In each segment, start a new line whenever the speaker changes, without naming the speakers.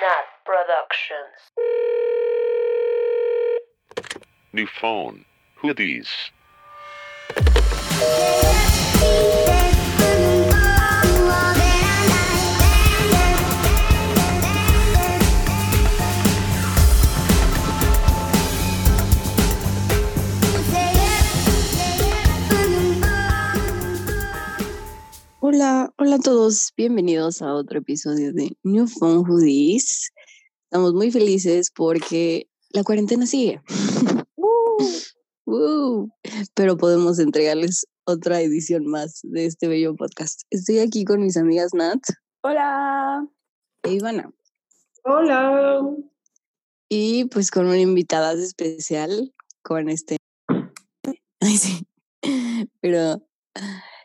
Nat Productions.
New phone. Who these?
Hola, hola a todos, bienvenidos a otro episodio de New Phone Hoodies. Estamos muy felices porque la cuarentena sigue. Uh, pero podemos entregarles otra edición más de este bello podcast. Estoy aquí con mis amigas Nat
Hola.
e Ivana.
Hola.
Y pues con una invitada especial, con este... Ay, sí. Pero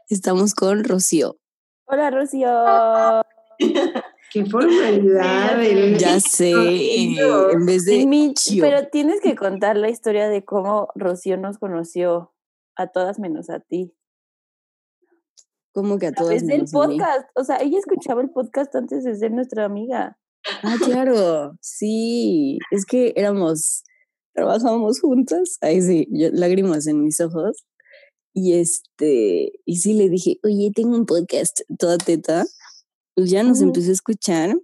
estamos con Rocío.
Hola, Rocío.
Qué formalidad. el-
Ya sé, en vez de...
Mi-
Chio.
pero tienes que contar la historia de cómo Rocío nos conoció a todas menos a ti.
Como que a todas a mí.
podcast. O sea, ella escuchaba el podcast antes de ser nuestra amiga.
Ah, claro, sí, es que éramos, trabajábamos juntas, ahí sí, yo- lágrimas en mis ojos, y este, y sí le dije, oye, tengo un podcast, toda teta, y ya nos empezó a escuchar,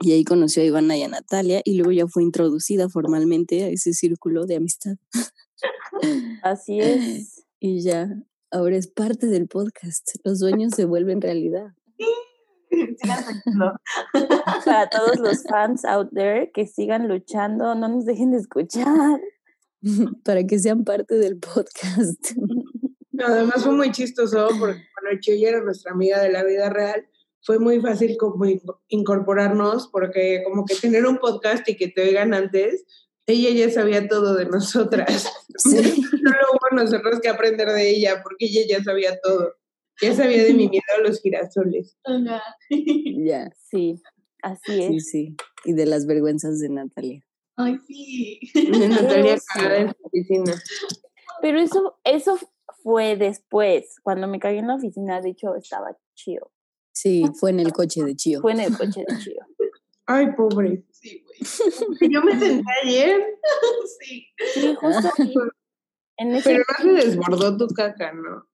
y ahí conoció a Ivana y a Natalia, y luego ya fue introducida formalmente a ese círculo de amistad,
Así es.
y ya, ahora es parte del podcast, los sueños se vuelven realidad.
Para todos los fans out there que sigan luchando, no nos dejen de escuchar.
para que sean parte del podcast.
Además fue muy chistoso porque cuando Chio ya era nuestra amiga de la vida real, fue muy fácil como in- incorporarnos porque como que tener un podcast y que te oigan antes, ella ya sabía todo de nosotras.
Sí.
Solo hubo nosotros que aprender de ella porque ella ya sabía todo. Ya sabía de mi miedo a los girasoles.
Ya.
Sí, así
Sí,
es.
sí. Y de las vergüenzas de Natalia.
Ay, sí.
De Natalia cagada en su oficina.
Pero eso, eso fue después. Cuando me caí en la oficina, de hecho, estaba chido.
Sí, fue en el coche de Chio.
Fue en el coche de chido.
Ay, pobre.
Sí, güey.
Yo me senté ayer,
Sí.
Sí, justo ahí, en ese
pero no se desbordó tu caca, ¿no?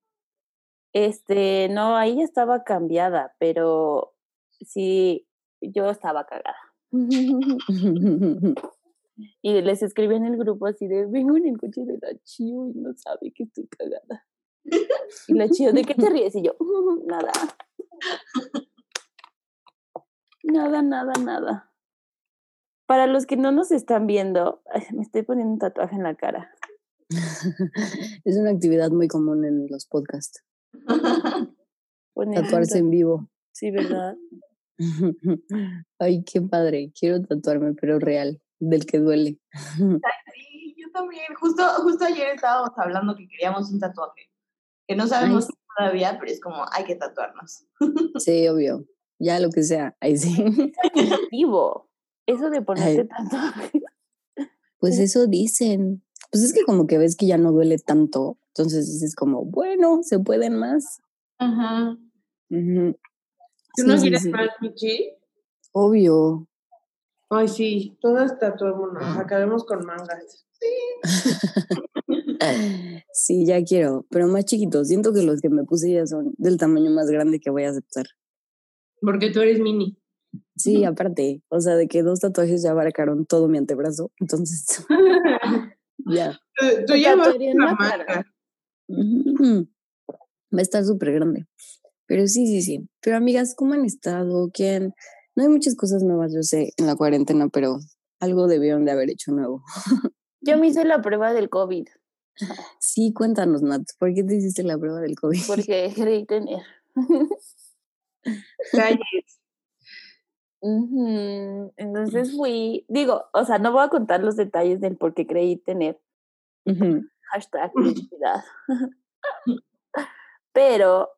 Este, no, ahí ya estaba cambiada, pero sí, yo estaba cagada. Y les escribí en el grupo así de, vengo en el coche de la Chio y no sabe que estoy cagada. Y la Chio, ¿de qué te ríes? Y yo, "Mm, nada. Nada, nada, nada. Para los que no nos están viendo, ay, me estoy poniendo un tatuaje en la cara.
es una actividad muy común en los podcasts. Tatuarse en vivo.
Sí, ¿verdad?
Ay, qué padre. Quiero tatuarme, pero real, del que duele.
Sí, yo también. Justo, justo ayer estábamos hablando que queríamos un tatuaje. Que no sabemos todavía, pero es como, hay que tatuarnos.
Sí, obvio. Ya lo que sea. Ahí sí.
Vivo. Eso de ponerte
Ay.
tatuaje.
Pues eso dicen. Pues es que como que ves que ya no duele tanto. Entonces dices como, bueno, se pueden más.
Ajá.
¿Tú no
sí,
quieres
sí.
más, Michi?
Obvio.
Ay, sí, todas tatuémonos, acabemos con mangas.
Sí, ya quiero, pero más chiquitos. Siento que los que me puse ya son del tamaño más grande que voy a aceptar.
Porque tú eres mini.
Sí, aparte, o sea, de que dos tatuajes ya abarcaron todo mi antebrazo, entonces ya.
Tú, ya vas
la cara.
Va a estar súper grande. Pero sí, sí, sí. Pero amigas, ¿cómo han estado? ¿Quién? No hay muchas cosas nuevas, yo sé, en la cuarentena, pero algo debieron de haber hecho nuevo.
Yo me hice la prueba del COVID
Sí, cuéntanos, Nat, ¿por qué te hiciste la prueba del COVID?
porque creí tener.
Calles.
Entonces fui, digo, o sea, no voy a contar los detalles del por qué creí tener
Ujú.
hashtag. Pero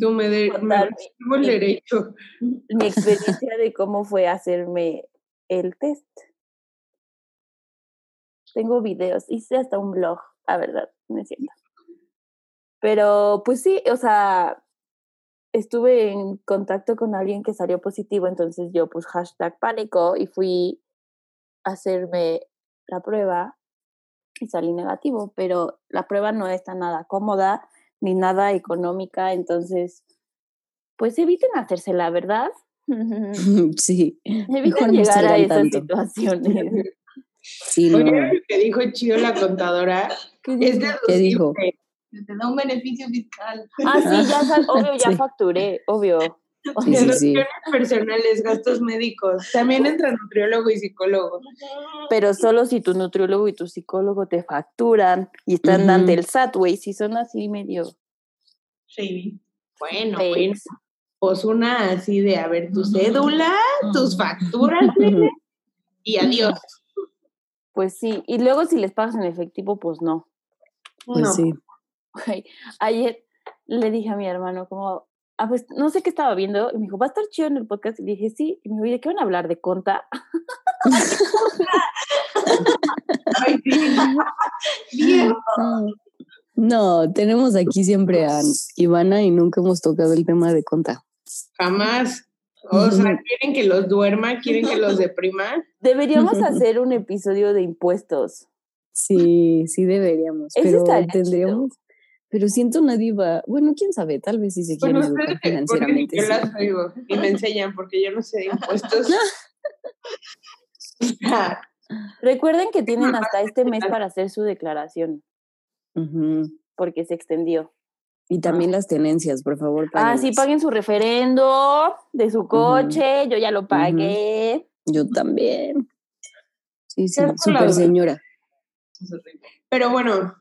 Tú me, de, me
Contar
el
mi-
derecho.
mi experiencia de cómo fue hacerme el test. Tengo videos, hice hasta un blog, la verdad, no es cierto. Pero pues sí, o sea, estuve en contacto con alguien que salió positivo, entonces yo pues hashtag pánico y fui a hacerme la prueba y salí negativo, pero la prueba no está nada cómoda ni nada económica, entonces pues eviten hacérsela, ¿verdad?
Sí.
Eviten
Mejor no
llegar a esas
tanto.
situaciones.
Sí, no.
Oye, lo que dijo chido la contadora es
¿Qué dijo?
Te da un beneficio fiscal.
Ah, sí, ya, obvio, ya
Sí.
facturé, obvio.
Sí, sí, sí.
Deducciones personales, gastos médicos. También entra nutriólogo y psicólogo.
Pero solo si tu nutriólogo y tu psicólogo te facturan y están ante el SAT, güey, si son así medio
Sí.
Bueno, bueno. Pues una así de, a ver, tu cédula, tus facturas, y adiós.
Pues sí, y luego si les pagas en efectivo, pues no.
Pues
No.
sí.
Ayer le dije a mi hermano como, ah, pues no sé qué estaba viendo, y me dijo, ¿va a estar chido en el podcast? Y le dije, sí, y me dijo, "¿Y ¿de qué van a hablar? ¿De conta?
Ay, sí. Bien.
No. Tenemos aquí siempre a Ivana y nunca hemos tocado el tema de conta.
Jamás. O sea, quieren que los duerma, quieren que los deprima.
Deberíamos hacer un episodio de impuestos.
Sí, sí deberíamos,
Ese
pero
chido.
Pero siento nadie va, bueno, quién sabe, tal vez si se quieren
Bueno,
educar financieramente.
yo
sí.
las oigo y me enseñan porque yo no sé de impuestos.
Recuerden que tienen hasta este mes para hacer su declaración, porque se extendió.
Y también las tenencias, por favor.
Ah, sí, paguen su referendo de su coche, yo ya lo pagué.
Yo también. Sí, sí, súper señora.
pero bueno,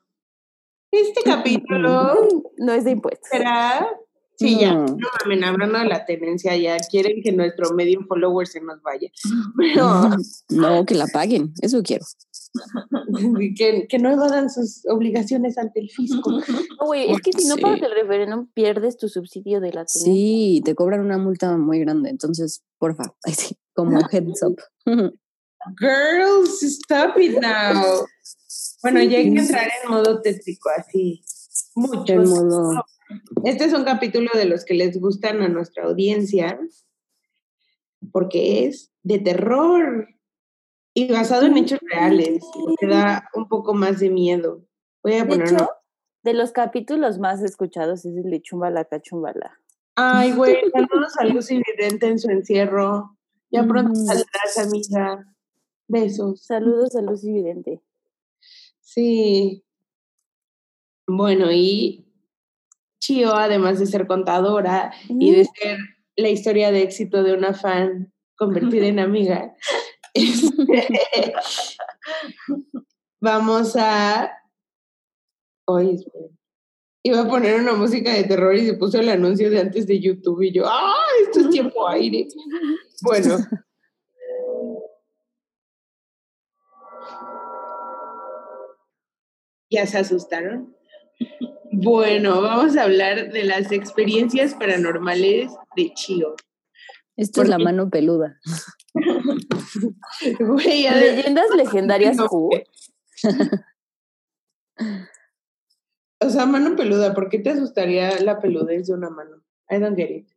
este capítulo
No es de impuestos.
será. Sí, ya,
No.
mamen, hablando de la tenencia, ya quieren que nuestro medium follower se nos vaya. Pero
No, que la paguen, eso quiero.
que, que no evadan sus obligaciones ante el fisco.
No, güey, es que si no
Sí.
pagas el referéndum, pierdes tu subsidio de la tenencia.
Sí, te cobran una multa muy grande, entonces, porfa, como heads up.
Girls, stop it now. Bueno, ya hay que entrar en modo tétrico, así. Mucho.
En modo,
Este es un capítulo de los que les gustan a nuestra audiencia, porque es de terror y basado en hechos reales. Te da un poco más de miedo. Voy a
De
poner.
hecho, de los capítulos más escuchados es el de Chumbala Cachumbala.
Ay, güey, saludos a Lucy Vidente en su encierro. Ya pronto saldrás, amiga. Besos.
Saludos a Lucy Vidente.
Sí. Bueno, y Chio, además de ser contadora y de ser la historia de éxito de una fan convertida en amiga, este, vamos a... Oye, espera. Iba a poner una música de terror y se puso el anuncio de antes de YouTube y yo, ¡ah! Esto es tiempo aire. Bueno. ¿Ya se asustaron? Bueno, vamos a hablar de las experiencias paranormales de Chio.
esto es la
Porque-
mano peluda.
Leyendas legendarias Q.
O sea, mano peluda, ¿por qué te asustaría la peludez de una mano? I don't get it.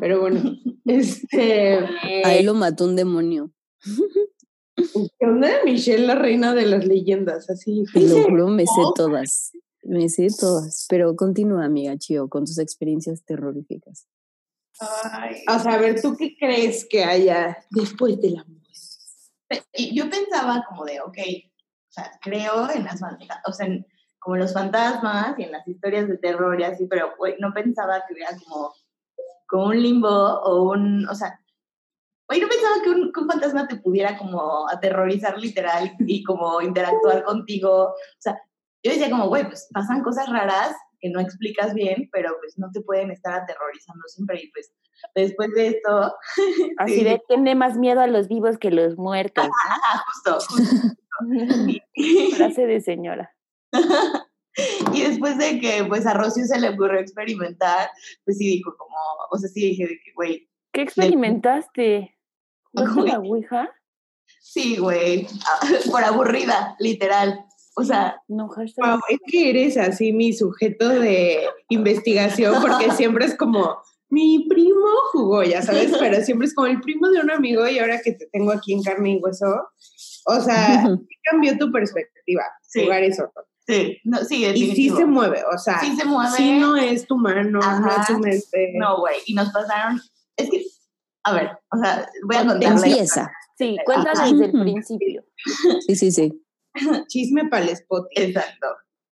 Pero bueno, este.
Ahí lo mató un demonio.
¿Qué onda de Michelle, la reina de las leyendas? Así.
Te lo juro, me sé todas. Me sé todas. Pero continúa, amiga Chio, con tus experiencias terroríficas.
Ay.
O sea, a ver, ¿tú qué crees que haya después de la muerte?
Y yo pensaba como de, ok, o sea, creo en las fantasmas, o sea, en- como los fantasmas y en las historias de terror y así, pero güey, no pensaba que hubiera como, como un limbo o un, o sea, güey, no pensaba que un, que un fantasma te pudiera como aterrorizar literal y como interactuar contigo, o sea, yo decía como, güey, pues pasan cosas raras que no explicas bien, pero pues no te pueden estar aterrorizando siempre y pues después de esto...
Así
sí,
de tiene más miedo a los vivos que los muertos.
Ah, justo, justo.
Frase de señora.
y después de que pues a Rocío se le ocurrió experimentar, pues sí dijo como, o sea, sí dije de que, güey,
¿Qué experimentaste? ¿Jugaste a la. Ouija?
sí, güey, por aburrida, literal. O sea,
No, hashtag.
Wow, es que eres así mi sujeto de investigación porque siempre es como, mi primo jugó, ya sabes, pero siempre es como el primo de un amigo y ahora que te tengo aquí en carne y hueso, o sea, ¿qué cambió tu perspectiva
Sí.
jugar eso.
Sí, no, sí,
Y sí
definitivo.
se mueve, o sea,
Sí se mueve.
sí no es tu mano, no es tu mente.
No, güey, y nos pasaron, es que, a ver, o sea, voy a contar la
Empieza.
Sí, cuéntanos
Ajá.
desde el principio.
Sí, sí, sí.
Chisme para el spot.
Exacto.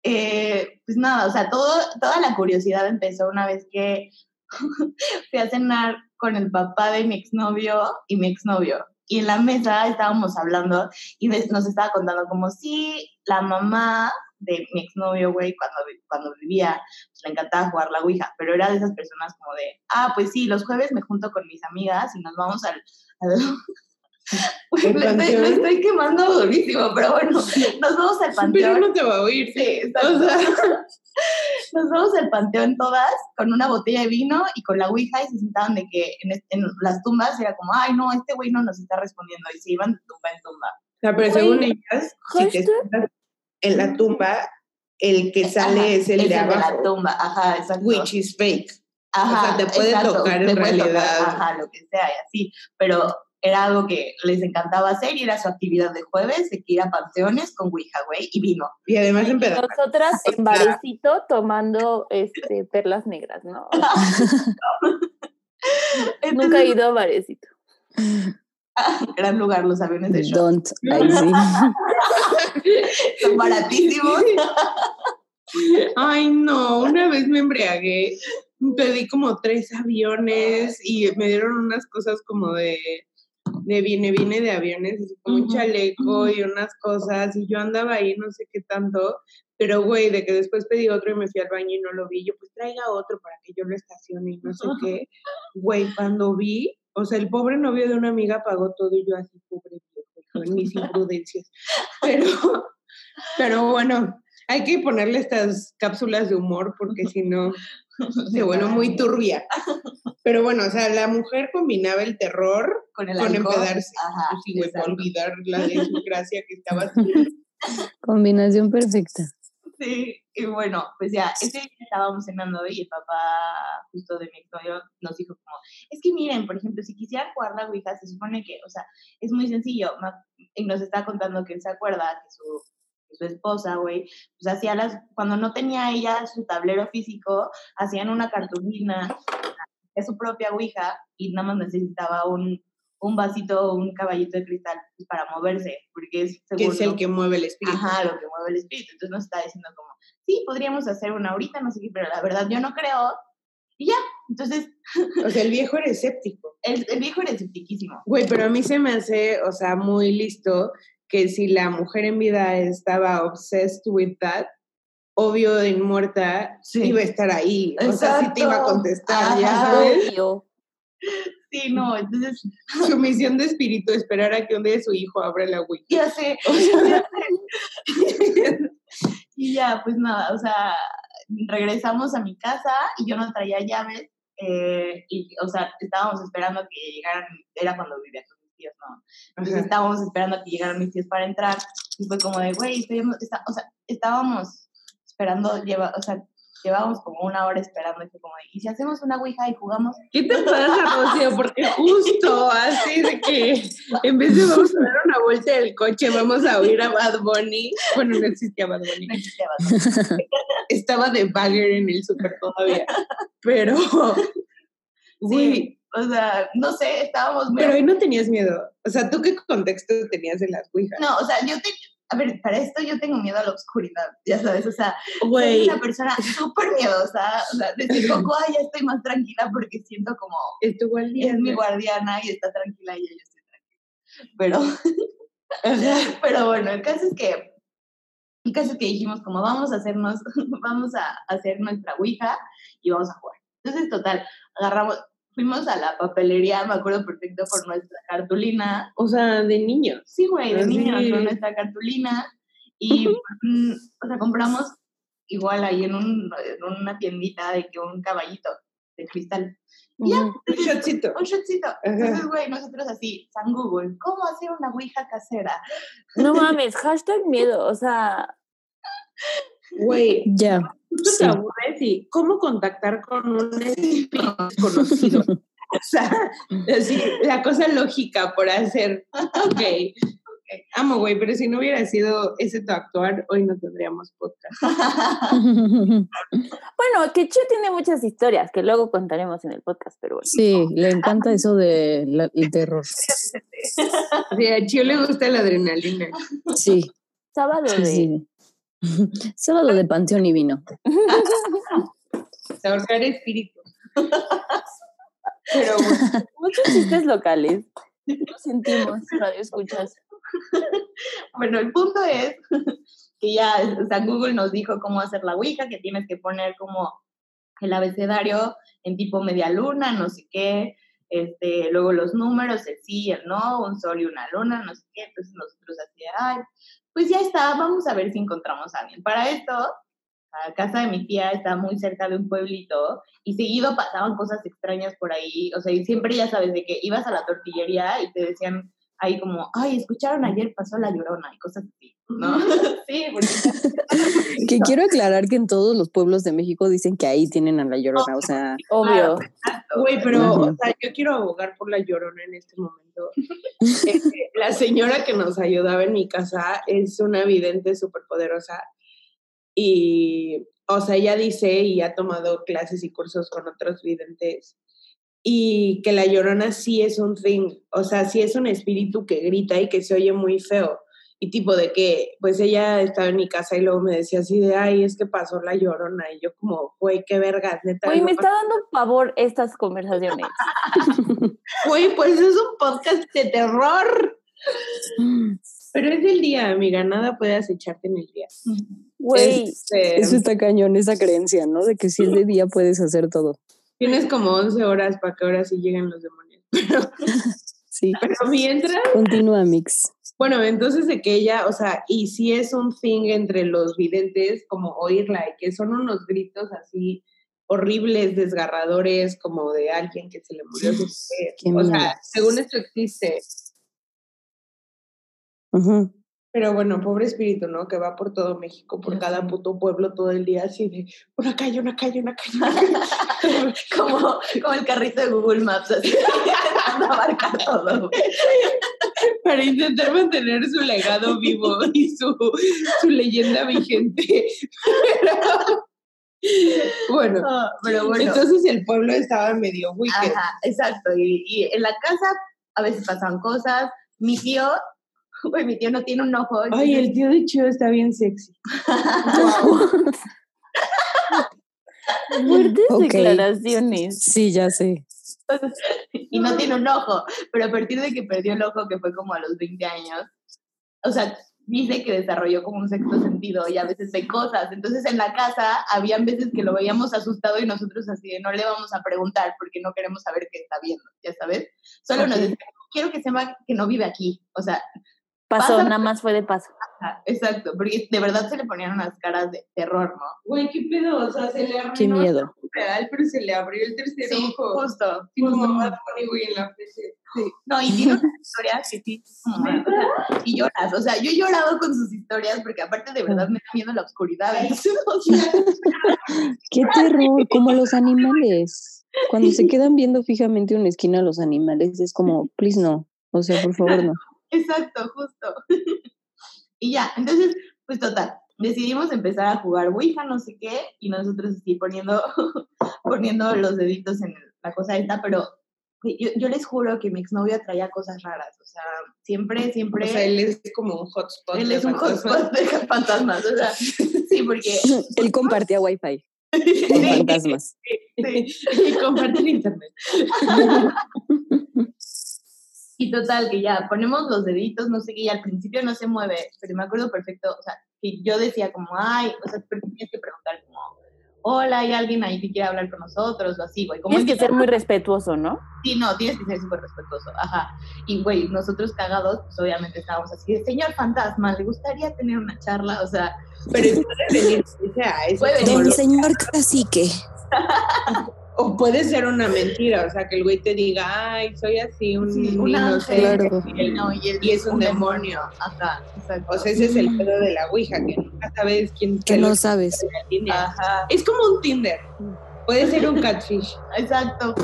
Eh, pues nada, o sea, todo, toda la curiosidad empezó una vez que fui a cenar con el papá de mi exnovio y mi exnovio. Y en la mesa estábamos hablando y nos estaba contando como si la mamá de mi exnovio, güey, cuando, cuando vivía, pues, le encantaba jugar la Ouija, pero era de esas personas como de, ah, pues sí, los jueves me junto con mis amigas y nos vamos al...
¿El
le, estoy,
panteón?
le estoy quemando durísimo, pero bueno, nos vamos al panteón.
Pero no te va a oír.
Sí.
O sea,
Nos vamos al panteón todas con una botella de vino y con la ouija y se sentaban de que en, es- en las tumbas era como, ay, no, este güey no nos está respondiendo y se iban de tumba en tumba.
o sea, pero según ellas, si te en la tumba, el que sale
Ajá,
es el de
la
abajo,
tumba, ajá, exacto.
which is fake.
Ajá,
o sea, te puede tocar en
te puede tocar,
realidad.
ajá, lo que sea y así, pero era algo que les encantaba hacer y era su actividad de jueves, de que ir a panteones con ouija, güey, y vino.
Y además
Y
empezar.
nosotras en barecito tomando este, perlas negras, ¿no? Nunca he ido a barecito.
Gran lugar los aviones de show.
Don't.
Son baratísimos.
Ay, no, una vez me embriagué, pedí como tres aviones y me dieron unas cosas como de, de viene, viene de aviones, así como un chaleco y unas cosas, y yo andaba ahí no sé qué tanto, pero güey, de que después pedí otro y me fui al baño y no lo vi, yo pues traiga otro para que yo lo estacione y no sé qué, güey, cuando vi, o sea, el pobre novio de una amiga pagó todo y yo así, pobre con mis imprudencias, pero, pero bueno. Hay que ponerle estas cápsulas de humor porque si no se vuelve muy turbia. Pero bueno, o sea, la mujer combinaba el terror
con el
con empedarse.
Ajá,
Pues sí, olvidar la desgracia que estaba haciendo.
Combinación perfecta.
Sí, y bueno, pues ya, ese día estábamos cenando y el papá justo de mi exnovio nos dijo como, es que miren, por ejemplo, si quisieran jugar la Ouija, se supone que, o sea, es muy sencillo, y nos está contando que él se acuerda que su, que su esposa, güey, pues hacía las, cuando no tenía ella su tablero físico, hacían una cartulina, es su propia Ouija, y nada más necesitaba un, un vasito o un caballito de cristal pues, para moverse, porque es
que
según
es el que mueve el espíritu.
Ajá, lo que mueve el espíritu. Entonces nos está diciendo como, sí, podríamos hacer una ahorita, no sé qué, pero la verdad yo no creo. Y ya, entonces
O sea, el viejo era escéptico.
el, el viejo era esceptiquísimo.
Güey, pero a mí se me hace, o sea, muy listo que si la mujer en vida estaba obsessed with that, obvio en muerta,
Sí.
iba a estar ahí. O sea, sí te iba a contestar, ya
Ajá.
sabes.
Obvio.
Sí, no, entonces
Su misión de espíritu, esperar a que un día su hijo abra la Wii.
ya sé, ya sé. y ya, pues nada, o sea, regresamos a mi casa y yo no traía llaves. eh, y, o sea, estábamos esperando que llegaran, era cuando vivía con mis tíos, ¿no? Entonces
Ajá.
estábamos esperando a que llegaran mis tíos para entrar y fue como de, güey, o sea, estábamos esperando, lleva, o sea, llevábamos como una hora esperando y fue como de, ¿y si hacemos una ouija y jugamos?
¿Qué te pasa, Rocío? Porque justo así de que en vez de vamos a dar una vuelta del coche, vamos a oír a Bad Bunny. Bueno, no existía Bad Bunny.
No existía bastón.
Estaba de bagger en el súper todavía. Pero, güey,
Sí, o sea, no sé, estábamos
pero ahí no tenías miedo. O sea, ¿tú qué contexto tenías de las ouijas?
No, o sea, yo te... A ver, para esto yo tengo miedo a la oscuridad, ya sabes, o sea, soy una persona súper miedosa, o sea, desde poco ya estoy más tranquila porque siento como
es tu
es mi guardiana y está tranquila y yo estoy tranquila. Pero, pero bueno, el caso es que, el caso es que dijimos como vamos a hacernos, vamos a hacer nuestra ouija y vamos a jugar. Entonces, total, agarramos, fuimos a la papelería, me acuerdo perfecto, por nuestra cartulina.
O sea, de niños.
Sí, güey, de niños, con nuestra cartulina y, mm, o sea, compramos igual ahí en, un, en una tiendita de que un caballito de cristal. Y ya.
Un shotcito.
un shotcito. Entonces, güey, nosotros así, San Google, ¿cómo hacer una ouija casera?
No mames, hashtag miedo. O sea,
Güey,
Ya.
tú
Sí.
te aburres y cómo contactar con un espíritu desconocido. O sea, así, la cosa lógica por hacer. Ok. Amo, güey, pero si no hubiera sido ese tu actuar, hoy no tendríamos podcast.
Bueno, que Chu tiene muchas historias que luego contaremos en el podcast, pero bueno.
Sí, le encanta eso del terror.
O sea, a Chio le gusta la adrenalina.
Sí,
Sábado
sí,
de...
sí. Sábado de panteón y vino.
Ahorcar espíritus. Pero bueno,
Muchos chistes locales. Lo sentimos, radio escuchas.
Bueno, el punto es que ya, o sea, Google nos dijo cómo hacer la Ouija, que tienes que poner como el abecedario en tipo media luna, no sé qué, este, luego los números, el sí y el no, un sol y una luna, no sé qué, entonces nosotros así, ay, pues ya está, vamos a ver si encontramos a alguien. Para esto, la casa de mi tía está muy cerca de un pueblito y seguido pasaban cosas extrañas por ahí, o sea, y siempre ya sabes de que ibas a la tortillería y te decían ahí como, ay, escucharon ayer pasó la llorona y cosas así, ¿no? sí, porque...
Que quiero aclarar que en todos los pueblos de México dicen que ahí tienen a la llorona, o sea,
Obvio.
güey, pero, o sea, yo quiero abogar por la llorona en este momento. Este, la señora que nos ayudaba en mi casa es una vidente súper poderosa y, o sea, ella dice y ha tomado clases y cursos con otros videntes y que la llorona sí es un thing, o sea, sí es un espíritu que grita y que se oye muy feo. Y tipo de que, pues ella estaba en mi casa y luego me decía así de, ay, es que pasó la llorona. Y yo como, güey, qué vergas, neta. No
me está dando pavor estas conversaciones.
Güey, pues es un podcast de terror. Pero es el día, amiga, nada puede acecharte en el día.
Güey,
Este,
eso está cañón, esa creencia, ¿no? De que si es de día puedes hacer todo.
Tienes como 11 horas para que ahora sí lleguen los demonios.
Sí.
Pero mientras,
Continúa, Mix.
bueno, entonces de que ella, o sea, y sí es un thing entre los videntes, como oírla, y que son unos gritos así horribles, desgarradores, como de alguien que se le murió su mujer. O sea, según esto existe.
Ujú.
Pero bueno, pobre espíritu, ¿no? Que va por todo México, por cada puto pueblo todo el día, así de una calle, una calle, una calle. una calle".
como, como el carrito de Google Maps, así, intentando abarcar todo.
Para intentar mantener su legado vivo y su, su leyenda vigente. Pero, bueno,
Ah, Pero bueno,
entonces el pueblo estaba medio wicked.
ajá, exacto. Y, y en la casa a veces pasan cosas. Mi tío, güey, mi tío no tiene un ojo.
Ay, el tío de Chio está bien sexy.
fuertes
Ok.
declaraciones.
Sí, ya sé.
y no tiene un ojo, pero a partir de que perdió el ojo, que fue como a los 20 años, o sea, dice que desarrolló como un sexto sentido y a veces ve cosas. Entonces en la casa habían veces que lo veíamos asustado y nosotros así de no le vamos a preguntar porque no queremos saber qué está viendo, ya sabes. Solo nos
Ok.
decía, quiero que sepa que no vive aquí. O sea,
Pasó, nada más fue de paso.
ajá, exacto, porque de verdad se le ponían unas caras de terror, ¿no?
Güey, qué pedo, o sea, se le arruinó
Qué miedo.
real, pero se le abrió el tercer
Sí,
ojo.
justo.
Tipo
justo.
Bunny, güey, en la frente. Sí.
No, y tiene una historia que sí, como, y lloras. O sea, yo he llorado con sus historias porque aparte de verdad me da miedo la oscuridad. Entonces, o sea,
Qué terror, como los animales. Cuando se quedan viendo fijamente una esquina a los animales, es como, please no. O sea, por favor, no.
Exacto, justo. y ya, entonces, pues total, decidimos empezar a jugar Ouija, no sé qué, y nosotros así poniendo, poniendo los deditos en la cosa esta, pero yo, yo les juro que mi exnovio traía cosas raras, o sea, siempre, siempre...
O sea, él es como un hotspot.
él
de
es un
fantasmas.
hotspot de fantasmas, o sea, sí, porque...
Él compartía wifi con fantasmas.
Sí.
y comparten internet.
Y total, que ya ponemos los deditos, no sé qué, y al principio no se mueve, pero me acuerdo perfecto, o sea, que yo decía como, ay, o sea, pero tienes que preguntar como, hola, ¿hay alguien ahí que quiera hablar con nosotros? O así, güey. Como
Tienes que ser muy respetuoso, ¿no?
Sí, no, tienes que ser súper respetuoso, ajá. Y, güey, nosotros cagados, pues obviamente estábamos así, de, señor fantasma, ¿le gustaría tener una charla? O sea,
Pero puede venir, o sea, eso
Puede
es
venir.
señor cacique.
O puede ser una mentira, o sea, que el güey te diga, ay, soy así, un
Sí, un
inocente",
ángel.
Claro.
y el-
No, y, el-
y es un demonio.
Ajá, exacto.
O sea, ese es el pedo de la Ouija, que nunca sabes quién
Que no sabes.
Ajá,
Es como un Tinder. Puede ser un catfish.
exacto.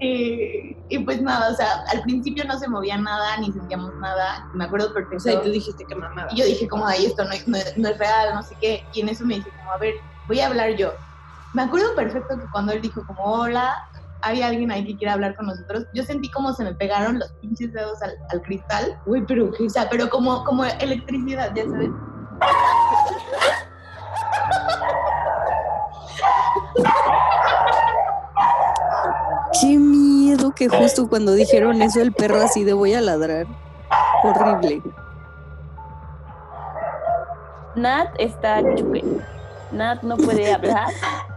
y, y pues nada, o sea, al principio no se movía nada, ni sentíamos nada. Me acuerdo
O
perfecto.
sea, y tú dijiste que mamada.
Y yo dije como, ay, esto no, no es real, no sé qué. Y en eso me dice como, a ver, voy a hablar yo. Me acuerdo perfecto que cuando él dijo como, hola, hay alguien ahí que quiere hablar con nosotros, yo sentí como se me pegaron los pinches dedos al, al cristal.
Güey, pero qué
O sea, pero como, como electricidad, ya sabes.
Qué miedo que justo cuando dijeron eso el perro así de voy a ladrar. Horrible.
Nat está chupe. Nat no puede hablar.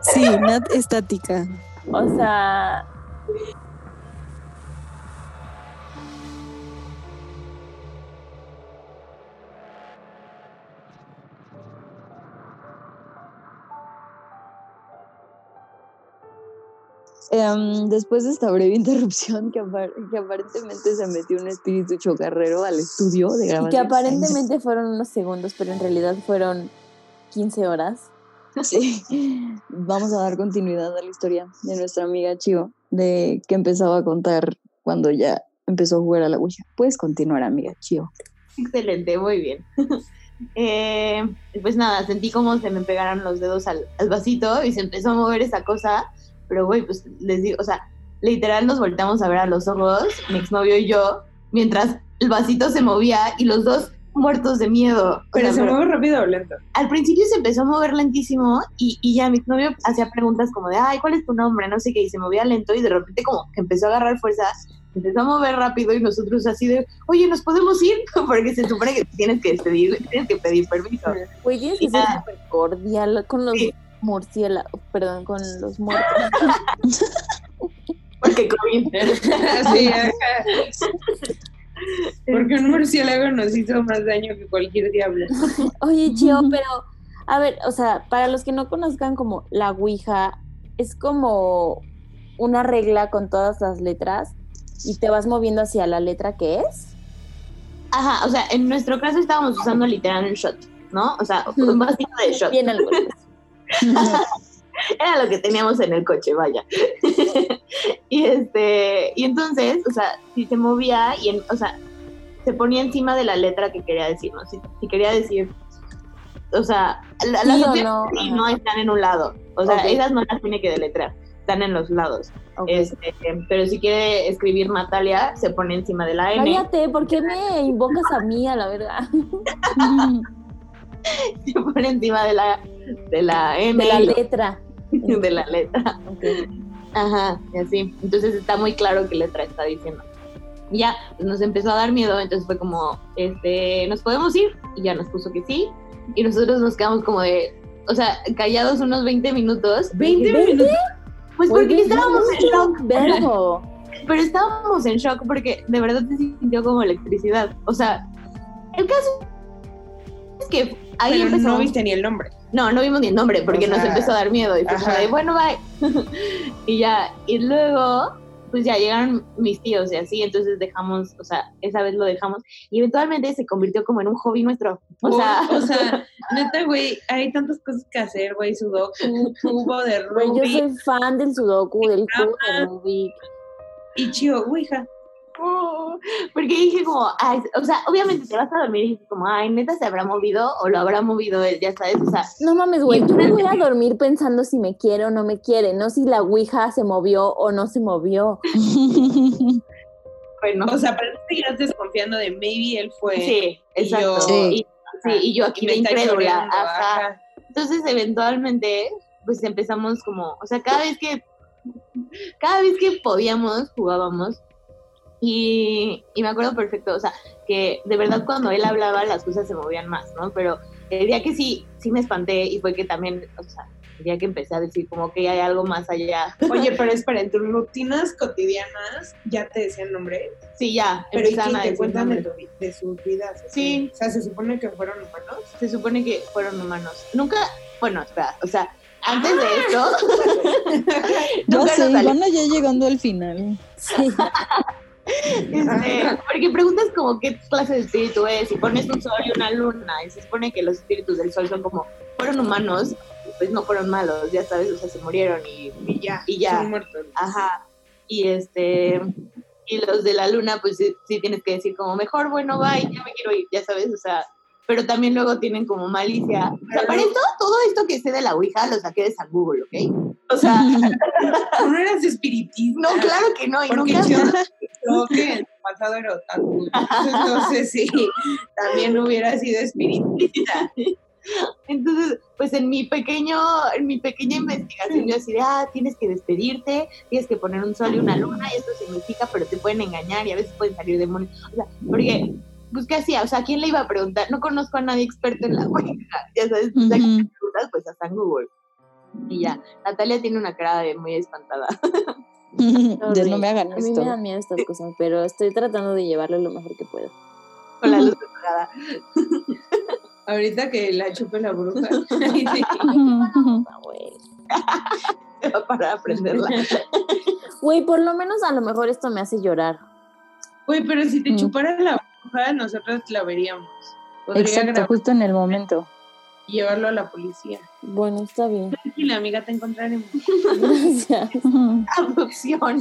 Sí, Nat estática.
O sea,
Em, después de esta breve interrupción, que, apar- que aparentemente se metió un espíritu chocarrero al estudio de grabación.
que aparentemente fueron unos segundos, pero en realidad fueron 15 horas.
Sí. Vamos a dar continuidad a la historia de nuestra amiga Chio, de que empezaba a contar cuando ya empezó a jugar a la Ouija. Puedes continuar, amiga Chio.
Excelente, muy bien. Eh, pues nada, sentí como se me pegaron los dedos al, al vasito y se empezó a mover esa cosa. Pero, güey, pues les digo, o sea, literal nos volteamos a ver a los ojos, mi exnovio y yo, mientras el vasito se movía y los dos muertos de miedo. O
Pero
sea,
se
pero-
mueve rápido o lento.
al principio se empezó a mover lentísimo y, y ya mi exnovio hacía preguntas como de, ay, ¿cuál es tu nombre? No sé qué, y se movía lento y de repente como que empezó a agarrar fuerza, se empezó a mover rápido y nosotros así de, oye, ¿nos podemos ir? Porque se supone que tienes que pedir, tienes que pedir permiso.
Güey, tienes que ser súper cordial con los
Sí.
murciélagos, perdón, con los muertos.
Porque COVID.
Así, ajá. Porque un murciélago nos hizo más daño que cualquier diablo.
Oye, Chio, pero, a ver, o sea, para los que no conozcan como la Ouija, es como una regla con todas las letras y te vas moviendo hacia la letra que es.
Ajá, o sea, en nuestro caso estábamos usando literal un shot, ¿no? O sea, un vasito de shot.
Bien alcohólicos.
Era lo que teníamos en el coche, vaya. y este, y entonces, o sea, si se movía y, en, o sea, se ponía encima de la letra que quería decir, ¿no? Si, si quería decir, o sea, la- las
Sí o
opciones
no,
sí,
ajá.
no están en un lado, o sea,
Ok.
esas no las tiene que deletrear, están en los lados. Este, pero si quiere escribir Natalia, se pone encima de la N,
Cállate, ¿por qué me invocas a mí a la verga?
se pone encima de la, de la M,
De la letra.
de la letra. Ajá, y así. Entonces está muy claro qué letra está diciendo. Y ya, pues, nos empezó a dar miedo, entonces fue como, este, ¿nos podemos ir? Y ya nos puso que sí. Y nosotros nos quedamos como de, o sea, callados unos 20 minutos.
¿20
¿Veinte?
minutos?
Pues
Oye,
porque estábamos en shock.
Verbo.
Pero estábamos en shock porque de verdad se sintió como electricidad. O sea, el caso que ahí
Pero no viste ni el nombre.
No, no vimos ni el nombre porque
O
nos empezó a dar miedo y fue de, bueno, bye. y ya, y luego, pues ya llegaron mis tíos y así, entonces dejamos, o sea, esa vez lo dejamos y eventualmente se convirtió como en un hobby nuestro. O sea,
o sea, neta, güey, hay tantas cosas que hacer, güey, sudoku, cubo de
Güey, yo
Rubik
soy fan del sudoku, del cubo de. Rubik.
y Chio, ouija.
oh, porque dije como, ay, o sea, obviamente te vas a dormir y dices como, ay, neta se habrá movido o lo habrá movido él, ya sabes, o sea,
No mames, güey, yo me voy a dormir pensando si me quiere o no me quiere, no si la ouija se movió o no se movió.
bueno.
O sea, parece que ya desconfiando de maybe él fue.
Sí, exacto.
Sí.
Y, sí, y yo aquí
y me
de incrédula.
choreando,
Ajá.
ajá.
Entonces, eventualmente, pues empezamos como, o sea, cada vez que, cada vez que podíamos, jugábamos. Y, y me acuerdo perfecto, o sea, que de verdad cuando él hablaba las cosas se movían más, ¿no? Pero el día que sí, sí me espanté y fue que también, o sea, el día que empecé a decir como que hay algo más allá.
Oye, pero espera, en tus rutinas cotidianas ya te decían nombre.
Sí, ya,
Pero ¿y
a
te cuentan de, tu de sus vidas? así?
Sí.
O sea, se supone que fueron humanos.
Se supone que fueron humanos. Nunca, bueno, espera, o sea, antes de esto,
Ya
nunca
sé. Ivana ya llegando al final.
Sí.
Este, porque preguntas como qué clase de espíritu es y pones un sol y una luna y se supone que los espíritus del sol son como fueron humanos pues no fueron malos ya sabes o sea se murieron y,
Y ya.
y ya
Son muertos.
ajá y este y los de la luna pues sí, sí tienes que decir como mejor bueno bye ya me quiero ir ya sabes o sea pero también luego tienen como malicia. O sea, para esto, todo esto que sé de la Ouija lo saqué de San Google, ¿ok? O sea,
Tú no eras espiritista.
no, claro que no, y
Porque
nunca...
yo creo que su pasado era otaku. Entonces no sé si también hubiera sido espiritista.
Entonces, pues en mi pequeño, en mi pequeña investigación, yo así de, ah, tienes que despedirte, tienes que poner un sol y una luna, y esto significa, pero te pueden engañar y a veces pueden salir demonios. O sea, porque, pues, ¿qué hacía? O sea, ¿a quién le iba a preguntar? No conozco a nadie experto en la Ouija, ya sabes, pues, ¿a quién le preguntas? Pues hasta en Google. Y ya, Natalia tiene una cara de muy espantada.
Ya no me hagan
A mí me
esto.
dan miedo estas cosas, pero estoy tratando de llevarlo lo mejor que puedo.
Con la luz apagada.
Ahorita que la chupe la bruja.
Güey.
Se va para aprenderla.
Güey, por lo menos a lo mejor esto me hace llorar.
Uy, pero si te
Mm.
chupara la bruja, nosotros la veríamos. Podría
Exacto,
grabar
justo en el momento.
Y llevarlo a la policía.
Bueno, está bien.
Tranquila, amiga, te encontraremos.
Gracias.
Adopción.
On,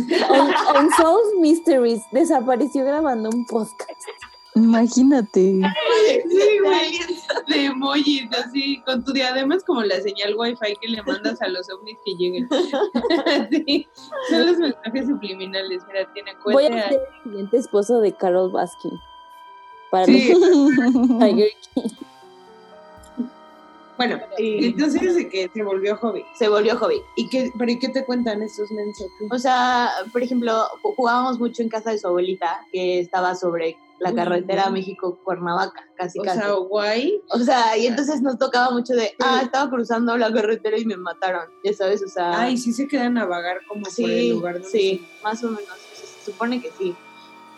on Souls Mysteries desapareció grabando un podcast.
Imagínate.
Sí, güey. De emojis, así, con tu diadema es como la señal wifi que le mandas a los ovnis que lleguen. Sí, son los mensajes subliminales. Mira, tiene
Voy a
cuenta.
ser el siguiente esposo de Carol Baskin. Para
Sí.
los Tiger King.
Bueno,
Y
entonces de que se volvió hobby.
se volvió hobby.
¿Y qué, pero ¿y qué te cuentan estos mensajes?
O sea, por ejemplo, ju- jugábamos mucho en casa de su abuelita, que estaba sobre la carretera
no.
México-Cuernavaca, casi
O
casi.
sea, guay.
O sea, y entonces nos tocaba mucho de, ah,
Sí.
estaba cruzando la carretera y me mataron, ya sabes, o sea.
Ay, sí se quedan a vagar como por el
sí,
lugar. donde
sí, más o menos, se supone que sí.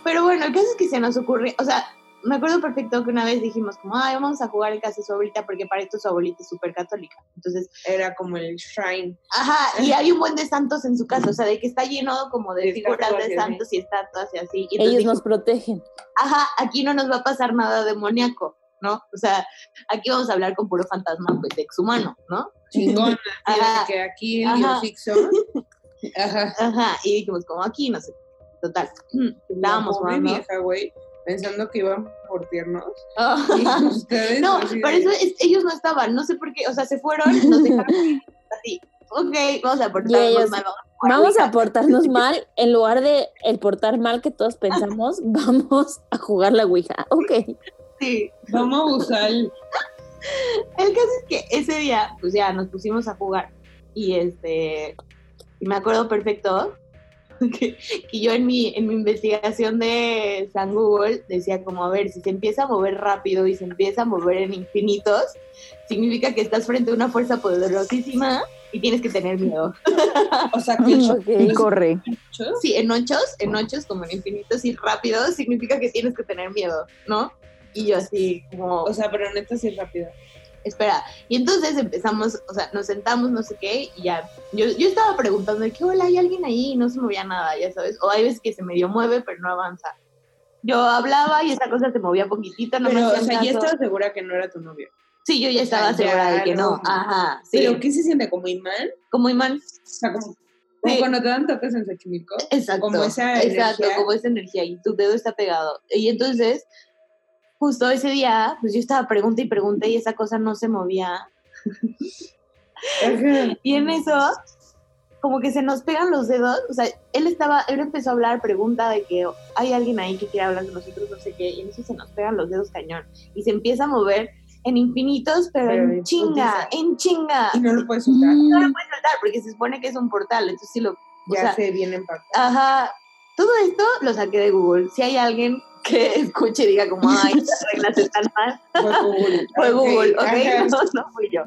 Pero bueno, el caso es que se nos ocurre, o sea, me acuerdo perfecto que una vez dijimos como, ay, vamos a jugar en casa de su abuelita, porque para esto su abuelita es súper católica. Entonces,
Era como el shrine.
Ajá, y hay un buen de santos en su casa, o sea, de que está lleno como de
De
figuras de santos y estatuas y así. Y entonces
Ellos
dijo,
nos protegen.
ajá, aquí no nos va a pasar nada demoníaco, ¿no? O sea, aquí vamos a hablar con puro fantasma, pues, exhumano, ¿no?
De
Ajá.
que aquí el
Ajá.
Ajá.
Ajá, y dijimos, como aquí, no sé. Total, estábamos jugando.
vieja, güey, pensando que iban por tiernos. Y ustedes
No,
de-
eso es- ellos no estaban, no sé por qué, o sea, se fueron, nos dejaron así. Ok, vamos a portarnos
ellos,
mal, vamos a
portarnos mal. En lugar de el portar mal que todos pensamos, vamos a jugar la Ouija. Ok.
Sí,
Vamos a usar el...
El caso es que ese día, pues ya nos pusimos a jugar. Y este, y me acuerdo perfecto que, que yo en mi, en mi investigación de San Google decía como, a ver, si se empieza a mover rápido y se empieza a mover en infinitos, significa que estás frente a una fuerza poderosísima y tienes que tener miedo.
O sea, que el
Ok.
Y corre.
Sí, en ochos, en ochos, como en infinitos y rápidos, significa que tienes que tener miedo, ¿no? Y yo así como,
O sea, pero neta sí es rápido.
Espera. Y entonces empezamos, o sea, nos sentamos, no sé qué, y ya. Yo, yo estaba preguntando, ¿qué hola? ¿Hay alguien ahí? Y no se movía nada, ya sabes. O hay veces que se medio mueve, pero no avanza. Yo hablaba y esa cosa se movía poquitito, no me
Pero, o
hacían
sea, ya estás segura que no era tu novio.
Sí, yo ya
o sea,
estaba segura
ya
de que no.
no.
Ajá, sí.
¿Pero qué se siente? ¿Como imán?
Como imán.
O sea, como, como
Sí.
cuando te dan toques en Xochimilco.
Exacto.
Como esa
Exacto,
energía.
como esa energía y tu dedo está pegado. Y entonces, justo ese día, pues yo estaba pregunta y pregunta y esa cosa no se movía. Y en eso, como que se nos pegan los dedos. O sea, él estaba, él empezó a hablar, pregunta de que hay alguien ahí que quiere hablar con nosotros, no sé qué. Y en eso se nos pegan los dedos cañón. Y se empieza a mover en infinitos, pero,
Pero
en
en
chinga, en chinga.
Y no lo puedes soltar.
No lo puedes soltar porque se supone que es un portal. Entonces sí lo. o
Ya
sea,
se viene empacado.
Ajá. Todo esto lo saqué de Google. Si hay alguien que escuche y diga como, ay, estas reglas están mal,
Fue Google.
fue Google, ¿ok? No, no fui yo.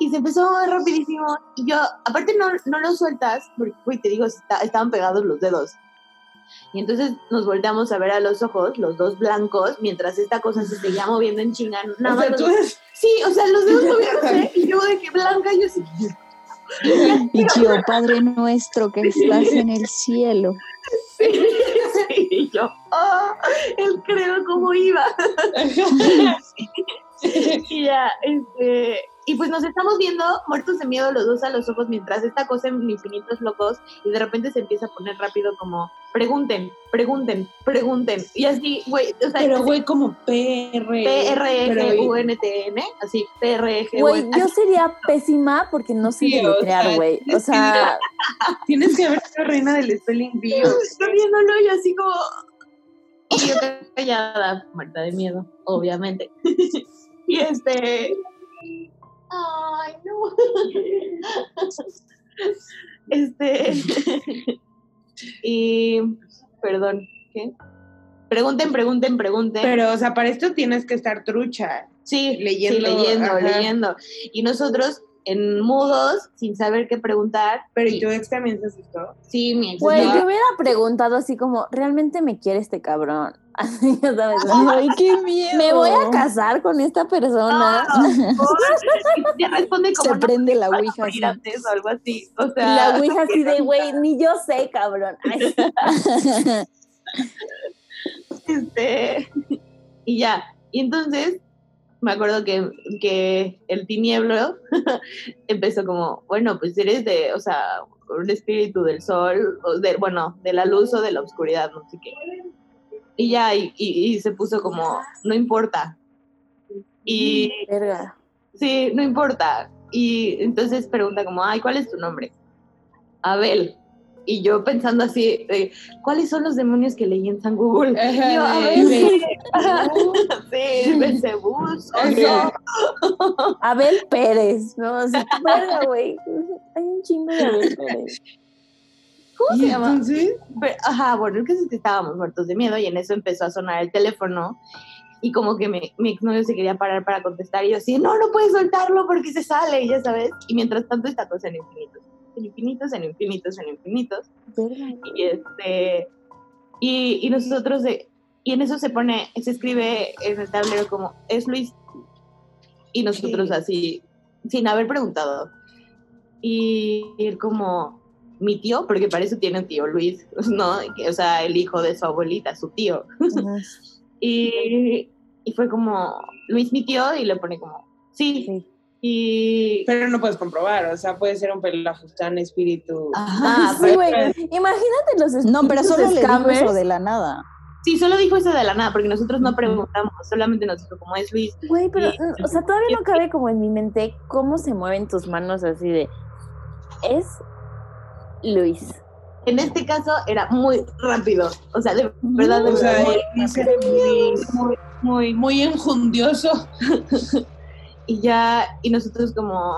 Y se empezó a mover rapidísimo. Y yo, aparte no, no lo sueltas, porque, güey, te digo, está- estaban pegados los dedos. Y entonces nos volteamos a ver a los ojos, los dos blancos, mientras esta cosa se seguía moviendo en chinga. Nada
o sea,
más
tú
los-
eres-
Sí, o sea, los dedos moviéndose y yo de que blanca, yo así.
Y yo, Padre nuestro que estás en el cielo.
Sí, sí, y yo, ah, él creo cómo iba. y ya, este, y pues nos estamos viendo muertos de miedo los dos a los ojos mientras esta cosa en infinitos locos y de repente se empieza a poner rápido como pregunten, pregunten, pregunten y así, güey, o sea,
Pero, güey, como PR.
P-R-E-G-U-N-T-N, así, P-R-E-G-U-N.
Güey, yo sería pésima porque no sé deletrear, güey. O sea,
Tienes que haber sido reina del spelling bee.
Estoy viéndolo y así como. Y yo callada, muerta de miedo, obviamente. y este. Ay, no. este. y. Perdón, ¿qué? Pregunten, pregunten, pregunten.
Pero, o sea, para esto tienes que estar trucha.
sí,
leyendo,
sí, leyendo,
ajá.
leyendo. Y nosotros en mudos, sin saber qué preguntar.
Pero
y-
¿y tu ex también se asustó?
Sí, mi ex.
güey, yo hubiera preguntado así como, ¿realmente me quiere este cabrón? Así, ya sabes.
Ay, qué miedo.
Me voy a casar con esta persona.
No, por- ya responde como
Se
no
prende la ouija
morir
así.
antes o algo así. O sea,
la ouija así de, güey, ni yo sé, cabrón. Ay,
este, y ya. Y entonces me acuerdo que, que el tinieblo empezó como, bueno, pues eres de, o sea, un espíritu del sol, o de, bueno, de la luz o de la oscuridad, no sé qué. Y ya, y, y- y se puso como, no importa. Y
verga.
Sí, no importa. Y entonces pregunta como, ay, ¿cuál es tu nombre? Abel. Y yo pensando así, de, ¿cuáles son los demonios que leí en San Google? Y yo, Abel,
de-
sí, Ajá.
Abel Pérez, ¿no? Güey. Hay un chingo de Abel Pérez.
¿Cómo se
¿Y
llama?
entonces?
Pero, ajá, bueno, es que estábamos muertos de miedo y en eso empezó a sonar el teléfono y como que mi, mi exnovio se quería parar para contestar y yo así, no, no puedes soltarlo porque se sale, ya sabes. Y mientras tanto esta cosa en infinitos, en infinitos, en infinitos, en infinitos. Y este y, y nosotros de y en eso se pone se escribe en el tablero como es Luis y nosotros
Sí.
así sin haber preguntado. Y, y él como mi tío porque para eso tiene un tío Luis no o sea el hijo de su abuelita su tío. Y, y fue como Luis mi tío y le pone como sí,
Sí.
Y
Pero no puedes comprobar, o sea, puede ser un pelafustán espíritu.
Ajá,
sí,
pero-
güey. Imagínate los
No, pero
espíritus
solo le dijo eso de la nada.
sí solo dijo eso de la nada porque nosotros no preguntamos solamente nos dijo como es Luis
Güey, pero,
Sí.
mm, o sea, todavía no cabe como en mi mente cómo se mueven tus manos así de. Es Luis.
En este caso era muy rápido, o sea, de verdad, de
O sea,
verdad,
él dice muy,
muy, muy,
muy enjundioso.
y ya, y nosotros como,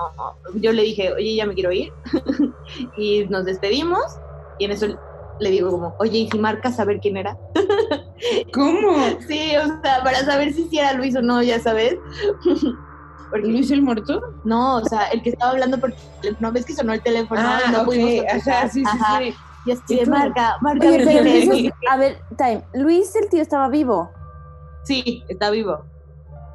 yo le dije, oye, ya me quiero ir, y nos despedimos, y en eso le digo como, oye, ¿y si marcas a ver quién era?
¿Cómo?
Sí, o sea, para saber si sí era Luis o no, ya sabes. Porque,
¿Luis el muerto?
no, o sea, el que estaba hablando por teléfono, ves que sonó el teléfono, y no
ah, ok.
pudimos contestar.
Ajá, sí, sí,
Ajá,
sí.
Y marca, marca a
Oye, pero a ver, time. Luis, el tío, estaba vivo.
Sí, está vivo.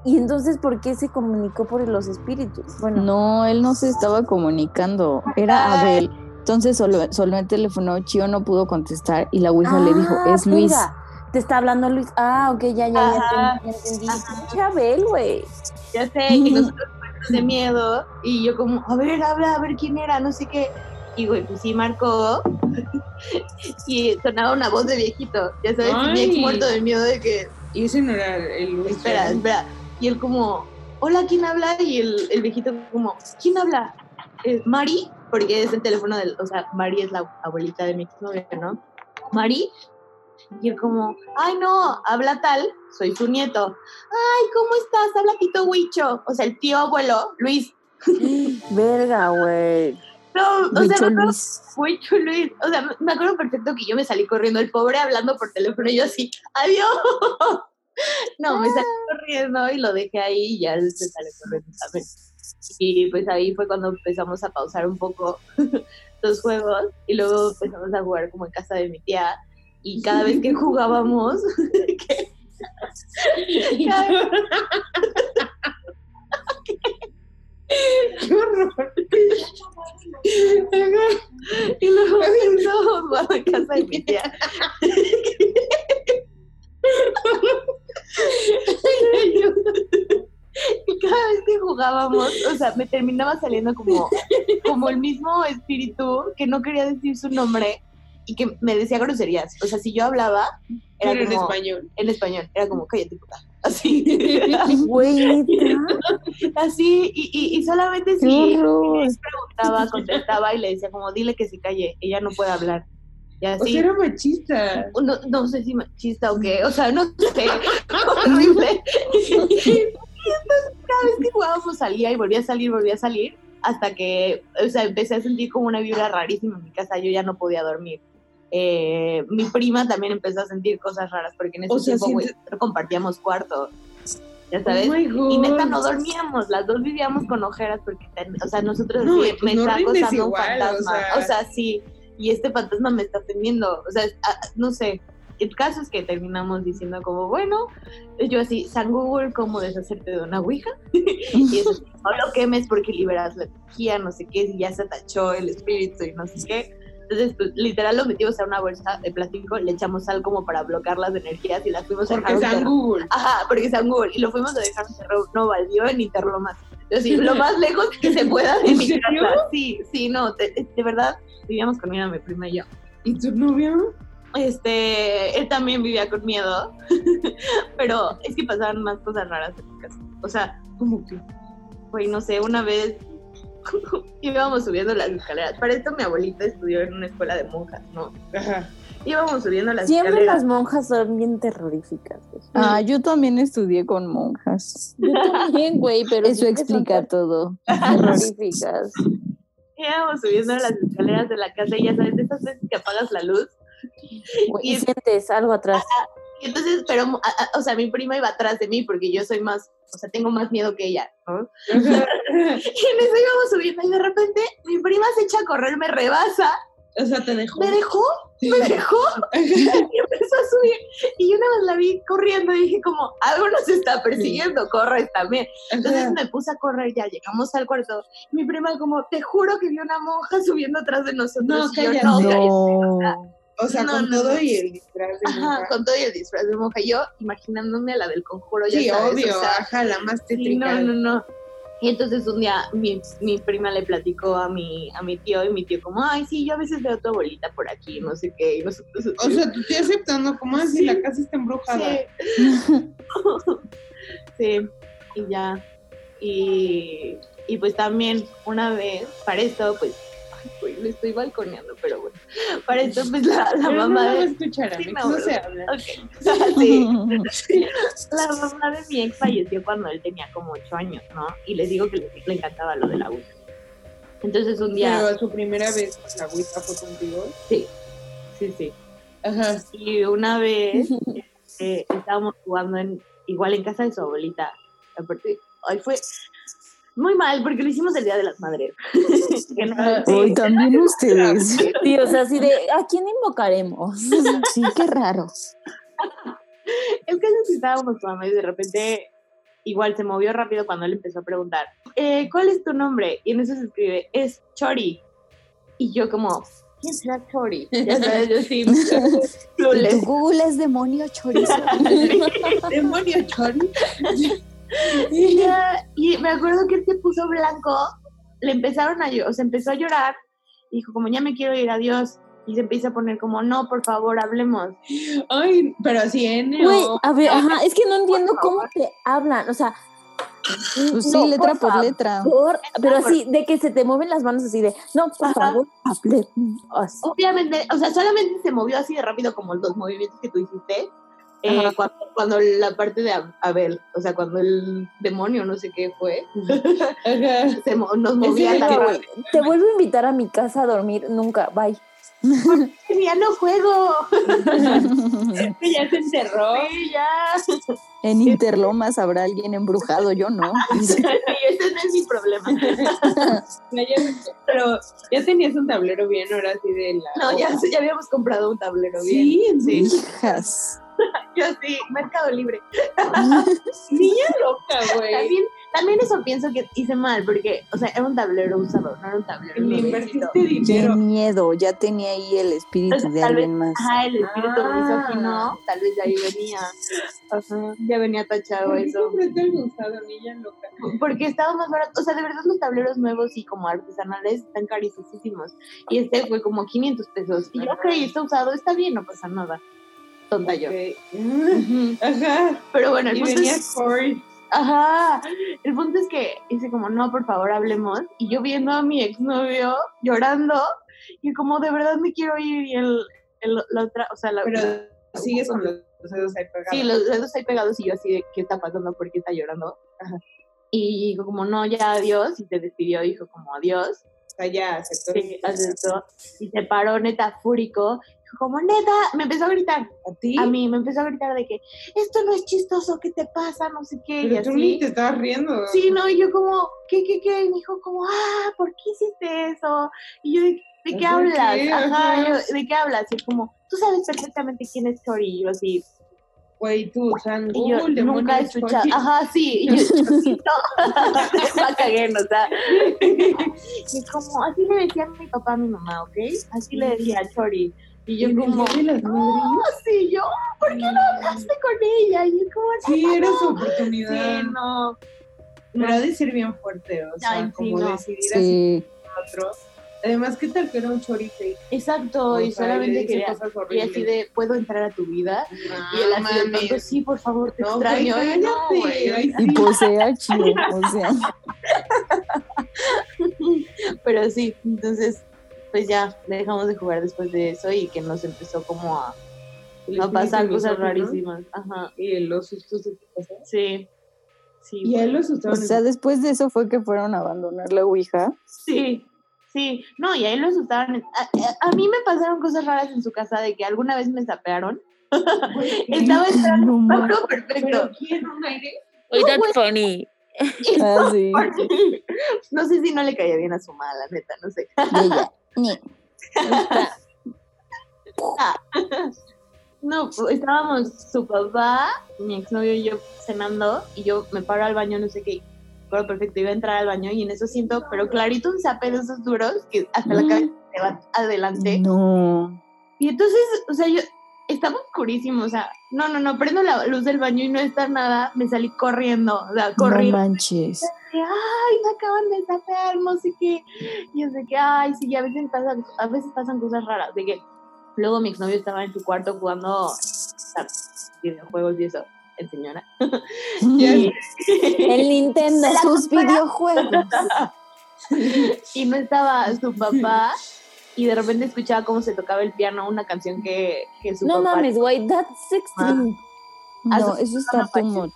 Y entonces, ¿por qué se comunicó por los espíritus? Bueno,
No, él no se estaba comunicando. Era Abel. Entonces solo, solo el teléfono, Chio no pudo contestar y la Ouija le dijo,
Ah,
es Luis.
venga, Te está hablando Luis. Ah, ok, ya, ya, ya,
Ajá.
entendí, ya entendí. Abel, güey.
Ya sé, y nosotros muertos de miedo, y yo como, a ver, habla, a ver quién era, no sé qué. Y güey, pues sí marcó, y sonaba una voz de viejito, ya sabes, mi ex muerto de miedo de que,
Y ese no era el Luis.
espera, espera. Y él como, hola, ¿quién habla? Y el, el viejito como, ¿quién habla? Eh, Mari, porque es el teléfono del, o sea, Mari es la abuelita de mi exnovia, ¿no? Mari. Y él como, ay no, habla tal, soy su nieto. Ay, ¿cómo estás? Habla Tito Huicho. O sea, el tío abuelo, Luis.
Verga, güey.
No, o sea,
Huicho Luis.
Huicho Luis. O sea, me acuerdo perfecto que yo me salí corriendo, el pobre hablando por teléfono y yo así, adiós. No, me salí corriendo y lo dejé ahí y ya se sale corriendo también. Y pues ahí fue cuando empezamos a pausar un poco los juegos y luego empezamos a jugar como en casa de mi tía y cada vez que jugábamos, que- cada-
¡Qué horror!
y luego estábamos jugando en casa de mi tía. Y cada vez que jugábamos, o sea, me terminaba saliendo como, como el mismo espíritu que no quería decir su nombre y que me decía groserías. O sea, si yo hablaba, era
Pero en
como,
español.
en español, era como, cállate puta. Así,
Güey,
así, y, y, y solamente si
horror.
preguntaba, contestaba y le decía como, dile que se calle, ella no puede hablar. Y
O
así,
sea, era machista.
no, no sé si machista o qué, o sea, no sé, horrible. Y entonces cada vez que jugábamos salía y volvía a salir, volvía a salir, hasta que, o sea, empecé a sentir como una vibra rarísima en mi casa, yo ya no podía dormir. Eh, mi prima también empezó a sentir cosas raras, porque en ese
O sea,
tiempo, güey,
sientes-
compartíamos cuarto, ya sabes.
Oh my God.
y neta no dormíamos, las dos vivíamos con ojeras porque, ten- o sea, nosotros
No, pues
me
no
está acosando un
igual, o
fantasma.
sea.
O sea, sí, y este fantasma me está atendiendo. O sea, ah, no sé. El caso es que terminamos diciendo como, bueno, yo así, San Google, ¿cómo deshacerte de una ouija? y es así, no lo quemes porque liberas la energía, no sé qué, y ya se tachó el espíritu y no sé qué. Entonces, pues, literal lo metimos a una bolsa de plástico, le echamos sal como para bloquear las energías y las fuimos a
Porque San. Google.
Ajá, porque San Google. Y lo fuimos a dejar en no baldío en Interlomas. Sí, lo más lejos que se pueda de
¿En
mi casa. Sí, sí, no, de, de verdad, vivíamos con mi prima y yo.
¿Y tu novio?
Este, él también vivía con miedo, pero es que pasaban más cosas raras en mi casa. O sea,
¿Cómo que?
güey, no sé, una vez íbamos subiendo las escaleras. Para esto mi abuelita estudió en una escuela de monjas, ¿no?
Ajá.
Íbamos subiendo las
Siempre
escaleras.
las monjas son bien terroríficas.
Ah, yo también estudié con monjas.
Yo también, güey, pero
Eso
siempre son
explica todo.
terroríficas.
Íbamos subiendo las escaleras de la casa y ya sabes, de esas veces que apagas la luz Y-
Y sientes algo atrás.
Y entonces, pero, a- a- o sea, mi prima iba atrás de mí porque yo soy más, o sea, tengo más miedo que ella, ¿no? Y en eso íbamos subiendo y de repente mi prima se echa a correr, me rebasa,
O sea, te dejó.
me dejó, me dejó y empezó a subir. Y yo una vez la vi corriendo y dije como, algo nos está persiguiendo, corres también. Entonces me puse a correr, ya llegamos al cuarto. Mi prima como, te juro que vi una monja subiendo atrás de nosotros.
No,
Y yo. "No, cállate".
No.
O sea,
No,
con
no,
todo
no.
y el disfraz de
Ajá,
monja.
con todo y el disfraz de monja. Yo imaginándome a la del conjuro, ya
Sí,
sabes,
obvio.
o sea,
Ajá, la más tétrica.
no, no, no. Y entonces un día mi, mi prima le platicó a mi, a mi tío y mi tío como, ay, sí, yo a veces veo a tu abuelita por aquí, no sé qué. Y nosotros,
O sea, tu tía aceptando, como así?
Sí.
La casa está embrujada.
sí. sí, y ya. Y, y pues también una vez, para esto, pues, güey, le estoy balconeando, pero bueno. Para esto, pues la, la
Pero no
mamá
a
de...
escuchar,
Sí,
Alex,
no,
no se habla.
Ok, sí. La mamá de mi ex falleció cuando él tenía como ocho años, ¿no? Y les digo que le, le encantaba lo de la Ouija. Entonces un día,
Pero su primera vez con la Ouija fue contigo.
sí, sí, sí.
Ajá.
Y una vez eh, estábamos jugando en, igual en casa de su abuelita. Aparte, ay, fue muy mal porque lo hicimos el Día de las Madres.
Hoy también ustedes.
Sí, o sea, así de, ¿a quién invocaremos?
Sí, qué raro.
El caso es que estábamos jugando y de repente igual se movió rápido cuando él empezó a preguntar, eh, ¿cuál es tu nombre? Y en eso se escribe, es Chori. Y yo como, ¿quién será Chori? Ya sabes, yo sí.
Google es demonio chorizo.
Demonio, Chori.
Y, ya- y me acuerdo que él se puso blanco, le empezaron a llorar, o sea, empezó a llorar, y dijo como, ya me quiero ir, adiós. Y se empieza a poner como, no, por favor, hablemos.
Ay, pero así N
Güey,
o...
a ver, ajá, es que no entiendo cómo te hablan, o sea.
Pues sí,
no,
letra por
favor,
letra.
pero así, de que se te mueven las manos así de, no, por
Ajá.
favor, hable. Así.
Obviamente, o sea, solamente se movió así de rápido como los movimientos que tú hiciste. Eh, cuando, cuando la parte de Ab- Abel, o sea, cuando el demonio, no sé qué fue,
Ajá.
se mo- nos movía tan
que-.
Te vuelvo a invitar a mi casa a dormir, nunca, bye.
ya no juego.
ya se enterró.
Sí, ya.
En Interlomas habrá alguien embrujado, yo no.
Y ese no es mi problema.
Ya, ya- pero ya tenías un tablero bien, ahora sí de la.
No, ya, ya habíamos comprado un tablero bien.
Sí, en
Sí,
Hijas.
yo sí, Mercado Libre.
Niña loca, güey.
También, también eso pienso que hice mal, porque, o sea, era un tablero usado, no era un tablero
Le invertiste
Qué
dinero.
miedo, ya tenía ahí el espíritu de
tal vez-
alguien más.
Ajá, el espíritu
Ah.
misógino, tal vez de ahí venía. Ajá, ya venía tachado
¿Por qué
eso.
algo usado, niña loca?
Porque estaba más barato, o sea, de verdad los tableros nuevos y como artesanales están carísimos. Y este fue como 500 pesos. Y yo, ok, está usado, está bien, no pasa nada. Tonta yo.
Ok.
Ujú.
Ajá.
Pero bueno, el
Y
punto
venía
es,
Corey.
ajá, el punto es que dice como, no, por favor, hablemos. Y yo viendo a mi exnovio llorando, y como, de verdad me quiero ir. Y el, el- la otra, o sea, la,
Pero sigues con los dedos ahí pegados.
Sí, los dedos ahí pegados y yo así de, ¿qué está pasando? ¿Por qué está llorando?
Ajá.
Y dijo como, no, ya adiós. Y se despidió, dijo como, adiós.
O sea, ya aceptó.
Sí, aceptó. Y se paró neta fúrico. Como, neta, me empezó a gritar.
¿A ti?
A mí me empezó a gritar de que, esto no es chistoso, ¿qué te pasa? No sé qué. y
Pero tú ni
así.
te estabas riendo.
Sí, no, y yo como, ¿qué, qué, qué? Y me dijo como, ah, ¿por qué hiciste eso? Y yo, ¿de, de qué
¿Por
hablas?
qué?
Ajá, yo, ¿de qué hablas? Y como, tú sabes perfectamente quién es Tori. Y yo así,
Güey, tú, o sea, en
Y yo
Google,
nunca he escuchado, ajá, sí, y yo, la cagué, o sea, y como, así le decía a mi papá a mi mamá, ¿ok? Así le decía a Chori, y yo
¿En el
como,
de las
no, sí, yo, ¿por qué no hablaste con ella? Y yo como,
Sí,
"No,
era
no".
su oportunidad.
Sí, no,
Pero ha de ser bien fuerte, o sea,
Ay, sí,
como
no.
decidir así
Sí,
con otro. Además, ¿qué tal que era un chorite?
exacto, y solamente quería,
cosas
y así de, ¿puedo entrar a tu vida?
No,
Y él así de sí, por favor, te
No,
extraño.
güey,
Y no, güey.
Ay,
y
sí.
posee a Chio, o sea.
Pero sí, entonces, pues ya dejamos de jugar después de eso y que nos empezó como a, pasar cosas rarísimas. Ajá,
Y los sustos de tu casa.
sí. Sí,
Y a él
bueno.
lo asustaban.
O sea, después de eso fue que fueron a abandonar la Ouija.
sí, sí. No, y a él lo asustaban. A, a- a mí me pasaron cosas raras en su casa de que alguna vez me sapearon. Estaba entrando algo
mames.
perfecto.
¿Un?
Wait, that's funny.
Ah, sí.
No sé si no le caía bien a su mamá, la neta, no sé. No, pues, estábamos su papá, mi exnovio y yo cenando y yo me paro al baño, no sé qué, pero perfecto, iba a entrar al baño y en eso siento, pero clarito un zape de esos duros que hasta la
Mm.
cabeza se va adelante.
No.
Y entonces, o sea, yo estaba oscurísimo, o sea, no, no, no, prendo la luz del baño y no está nada, me salí corriendo, o sea,
No
corriendo.
manches.
de, ay, me acaban de sapear, no sé qué. Y es de que, ay, sí, a veces pasan, a veces pasan cosas raras. De que luego mi exnovio estaba en su cuarto jugando videojuegos y eso, el señora.
El Nintendo, sus videojuegos.
y no estaba su papá. Y de repente escuchaba cómo se tocaba el piano, una canción que, que su
No
papá.
mames, güey, that's extreme.
A
No, eso está too much.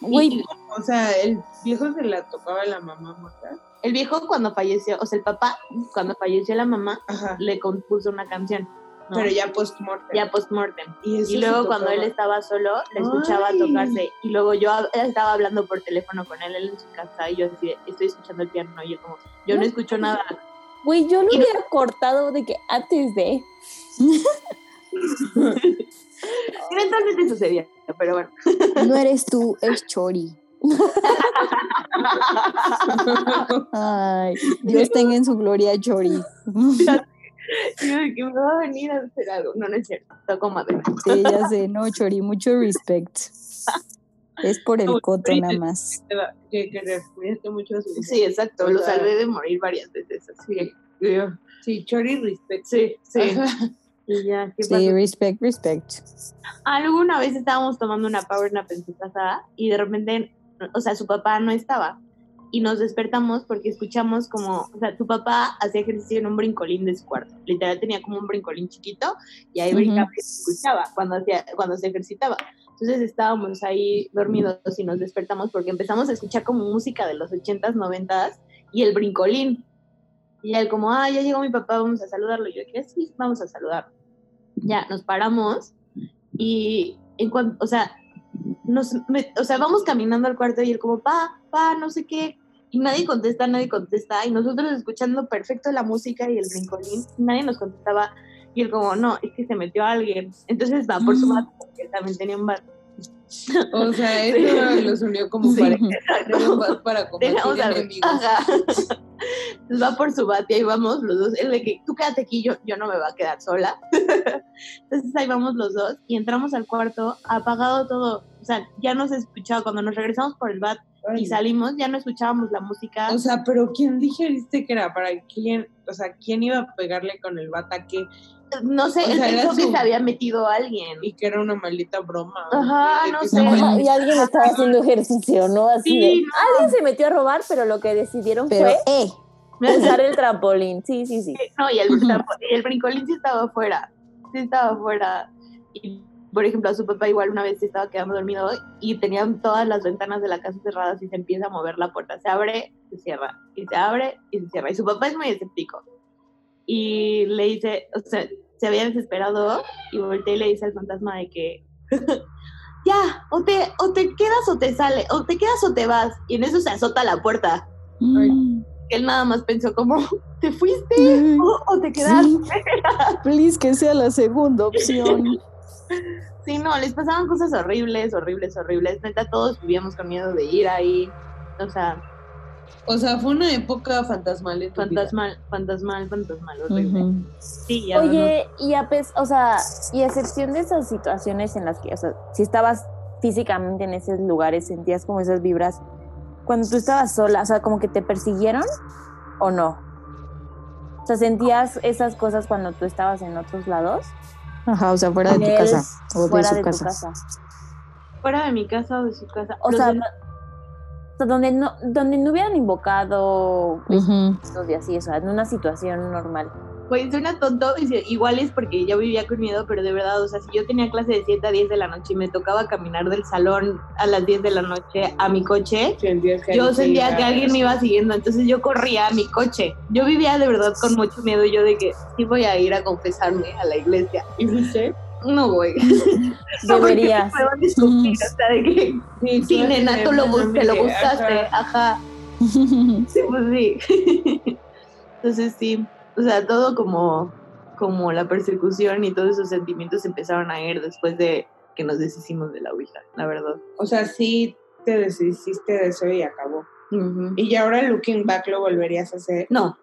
Güey,
O sea, el viejo se la tocaba la mamá muerta.
El viejo cuando falleció, o sea, el papá, cuando falleció la mamá,
Ajá.
le compuso una canción. ¿no?
Pero ya post-mortem.
ya post-mortem.
Y,
Y luego cuando él estaba solo, le escuchaba
Ay.
tocarse. Y luego yo estaba hablando por teléfono con él, él en su casa, y yo así, estoy escuchando el piano, y yo como, yo no escucho nada.
Güey, yo lo hubiera cortado de que antes de.
Eventualmente sucedía, pero bueno.
No eres tú, es Chori. Ay, Dios tenga en su gloria a Chori.
Y yo que me va a venir a hacer algo. No, no es cierto, toco madera.
Sí, ya sé, no, Chori, mucho respect. Es por el
No,
coto nada más.
que. Cuídate mucho su
Sí, exacto, lo salvé de morir varias veces. Así. que,
Sí, Chori respect.
Sí, sí.
Ajá.
Y ya, ¿qué
Sí,
pasó?
respect, respect.
Alguna vez estábamos tomando una power nap en su casa y de repente, o sea, su papá no estaba. Y nos despertamos porque escuchamos como, o sea, tu papá hacía ejercicio en un brincolín de su cuarto. Literal tenía como un brincolín chiquito y ahí brincaba y se escuchaba cuando, hacía, cuando se ejercitaba. Entonces estábamos ahí dormidos y nos despertamos porque empezamos a escuchar como música de los 80s, 90s y el brincolín. Y él como, ah, ya llegó mi papá, vamos a saludarlo. Yo dije, sí, vamos a saludarlo. Ya, nos paramos y en cuanto, o sea, nos, me- o sea, vamos caminando al cuarto y él como, pa, pa, no sé qué. Y nadie contesta, nadie contesta. Y nosotros escuchando perfecto la música y el brincolín, nadie nos contestaba. Y él como, no, es que se metió alguien. Entonces va por su bat, porque él también tenía un bat.
O sea, eso los unió como
Sí,
pareja.
exacto.
Bat para combatir
a ver.
enemigos.
Ajá. Entonces va por su bate y ahí vamos los dos. Él de que tú quédate aquí, yo, yo no me voy a quedar sola. Entonces ahí vamos los dos y entramos al cuarto, apagado todo. O sea, ya no se escuchaba. Cuando nos regresamos por el bat y salimos, ya no escuchábamos la música.
O sea, pero ¿quién digeriste que era? ¿Para quién? O sea, ¿quién iba a pegarle con el bata que
no sé,
o
él
sea,
que se había metido alguien.
y que era una maldita broma?
Ajá, no sé.
y alguien estaba haciendo ejercicio, ¿no? Así
Sí,
de.
no.
Alguien se metió a robar, pero lo que decidieron
Pero,
fue
eh,
usar el trampolín. Sí, sí, sí.
No, y el, el brincolín sí estaba afuera. Sí estaba afuera. Y, por ejemplo, a su papá igual una vez se estaba quedando dormido y tenían todas las ventanas de la casa cerradas y se empieza a mover la puerta. Se abre, se cierra. Y se abre y se cierra. Y su papá es muy escéptico. Y le dice, o sea, se había desesperado y voltea y le dice al fantasma de que ya, o te, o te quedas o te sale, o te quedas o te vas. Y en eso se azota la puerta.
mm,
Él nada más pensó como, ¿te fuiste
mm,
o, o te quedaste?
sí, please que sea la segunda opción.
Sí, no, les pasaban cosas horribles, horribles, horribles. Neta, todos vivíamos con miedo de ir ahí. O sea,
O sea, fue una época fantasmal en tu vida.
fantasmal, fantasmal, fantasmal, horrible. Sí, ya
Oye, y a pes- o sea, y a excepción de esas situaciones en las que, o sea, si estabas físicamente en esos lugares, sentías como esas vibras, cuando tú estabas sola, o sea, como que te persiguieron o no? O sea, sentías esas cosas cuando tú estabas en otros lados.
Ajá, o sea, fuera de tu casa o de
fuera
su
de
casa.
tu casa.
no. fuera de mi casa o de su casa.
O
Los
sea,
de-
no- o sea, donde no, donde no hubieran invocado
Ujú.
y así, o sea, en una situación normal.
Güey, suena tonto, igual es porque yo vivía con miedo, pero de verdad, o sea, si yo tenía clase de 7 a 10 de la noche y me tocaba caminar del salón a las 10 de la noche a mi coche, yo sentía que alguien me iba siguiendo, entonces yo corría a mi coche. Yo vivía de verdad con mucho miedo, yo de que sí voy a ir a confesarme a la iglesia.
¿Y fuiste?
No. No, porque
Deberías.
A escupir, o sea, de que,
Sí,
sí, nena, tú lo, te lo
amiga,
buscaste,
ajá.
ajá. Sí, pues sí. Entonces sí, o sea, todo como, como la persecución y todos esos sentimientos empezaron a ir después de que nos deshicimos de la Ouija, la verdad.
O sea, sí te deshiciste de eso y acabó. Y ya ahora looking back lo volverías a hacer,
No,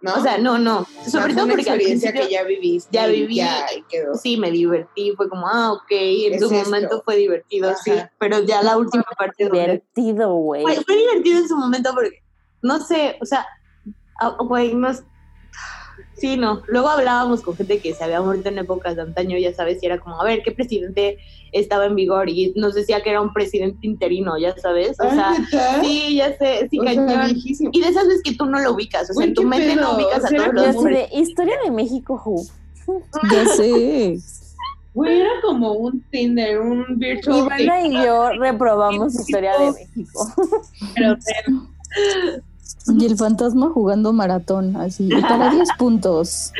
¿no?
o sea, no, no.
O sea,
Sobre
fue
todo porque al
experiencia
principio
que ya viviste.
ya
y
viví.
Ya, quedó.
sí me divertí, fue como, ah, ok, en
Es
su
esto.
momento fue divertido, sí,
Ajá.
pero ya la última parte
Divertido, güey.
Fue, fue divertido en su momento porque, no sé, o sea, ah, güey, no es- Sí, no. Luego hablábamos con gente que se había muerto en épocas de antaño, ya sabes, y era como, a ver, ¿qué presidente estaba en vigor? Y nos decía que era un presidente interino, ya sabes. O
Ay,
sea, sí, ya sé, sí,
O
cañón. Y de esas veces que tú no lo ubicas, o sea, en tu mente no ubicas a todos los
de historia de México, who?
Ya sé.
Güey, era como un Tinder, un virtual
Ivana y yo reprobamos historia de México.
pero
Y el fantasma jugando maratón, así. Y para 10 puntos.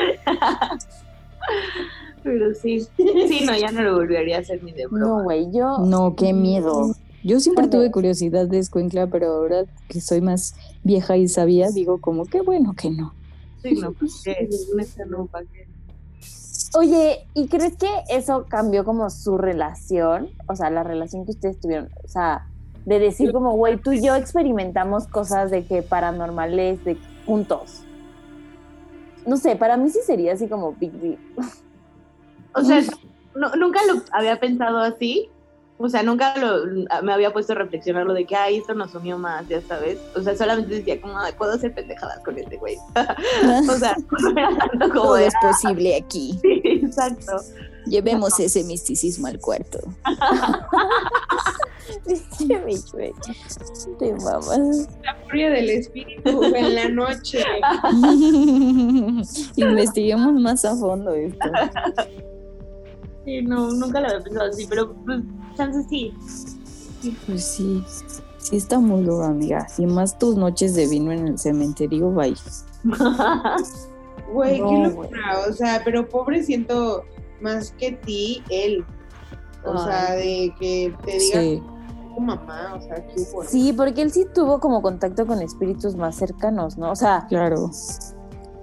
Pero sí, sí, no, ya no lo volvería a hacer ni de broma.
No, güey, yo.
No, qué miedo. Yo siempre tuve curiosidad de escuincla, pero ahora que soy más vieja y sabía, digo como qué bueno que no.
Sí, no, pues ¿para qué?
Oye, ¿y crees que eso cambió como su relación? O sea, la relación que ustedes tuvieron. O sea, de decir como, güey, tú y yo experimentamos cosas de que paranormales de juntos. No sé, para mí sí sería así como big deal.
O sea, no- nunca lo había pensado así. O sea, nunca lo, me había puesto a reflexionar lo de que, ay, esto nos unió más, ya sabes. O sea, solamente decía como, ay, puedo hacer pendejadas con este güey. o sea, no era tanto como
Todo
de,
es posible aquí.
sí, exacto.
Llevemos ese misticismo al cuarto.
Te mamas.
la furia del espíritu en la noche.
Investiguemos más a fondo esto.
Sí, no, nunca lo había pensado así, pero pues, chances sí.
Pues sí, sí está muy duro, amiga. Y más tus noches de vino en el cementerio, bye.
Güey, qué
No,
locura. O sea, pero pobre siento más que ti, él. O sea, de que te diga
Sí.
tu mamá, o sea.
Sí, porque él sí tuvo como contacto con espíritus más cercanos, ¿no? O sea,
Claro.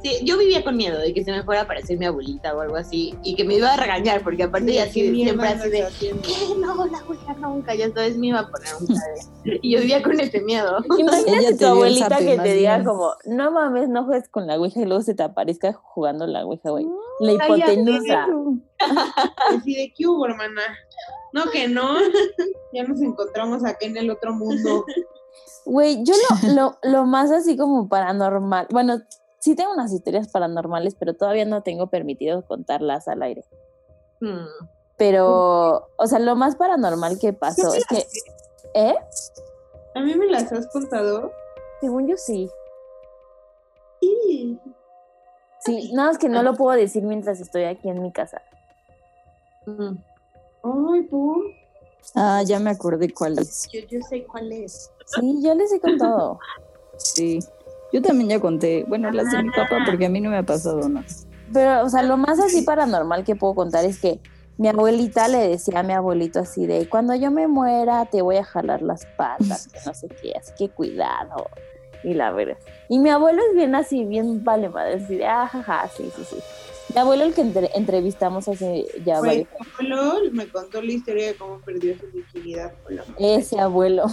Sí, yo vivía con miedo de que se me fuera a aparecer mi abuelita o algo así y que me iba a regañar porque aparte
Sí,
ya
¿qué
así, siempre así de? ¿qué? No, la abuela nunca, ya sabes, me iba a poner un padre. Y yo vivía con ese miedo.
imagínate tu abuelita que te diga
bien.
como, no mames, no juegues con la ouija y luego se te aparezca jugando la ouija, güey. La hipotenusa.
Así de qué hubo, hermana. No, que no. ya nos encontramos acá en el otro mundo.
Güey, yo lo, lo, lo más así como paranormal, bueno, sí tengo unas historias paranormales, pero todavía no tengo permitido contarlas al aire.
Hmm.
Pero, o sea, lo más paranormal que pasó es que, ¿eh?
A mí me las has contado.
Según yo sí.
Sí.
Sí, nada más que no lo puedo decir mientras estoy aquí en mi casa.
Hmm.
Ay, ¿por?
Ah, ya me acordé cuál es.
Yo, yo sé cuál es.
Sí, yo les he contado.
Sí. Yo también ya conté. Bueno, las de mi papá, porque a mí no me ha pasado nada.
Pero, o sea, lo más así paranormal que puedo contar es que mi abuelita le decía a mi abuelito así de, cuando yo me muera te voy a jalar las patas, que no sé qué, así que cuidado. Y la verdad. Y mi abuelo es bien así, bien vale madre, así de, ah, jaja, sí, sí, sí. Mi abuelo el que entre- entrevistamos hace ya varios
mi abuelo me contó la historia de cómo perdió su virginidad con la
Ese abuelo.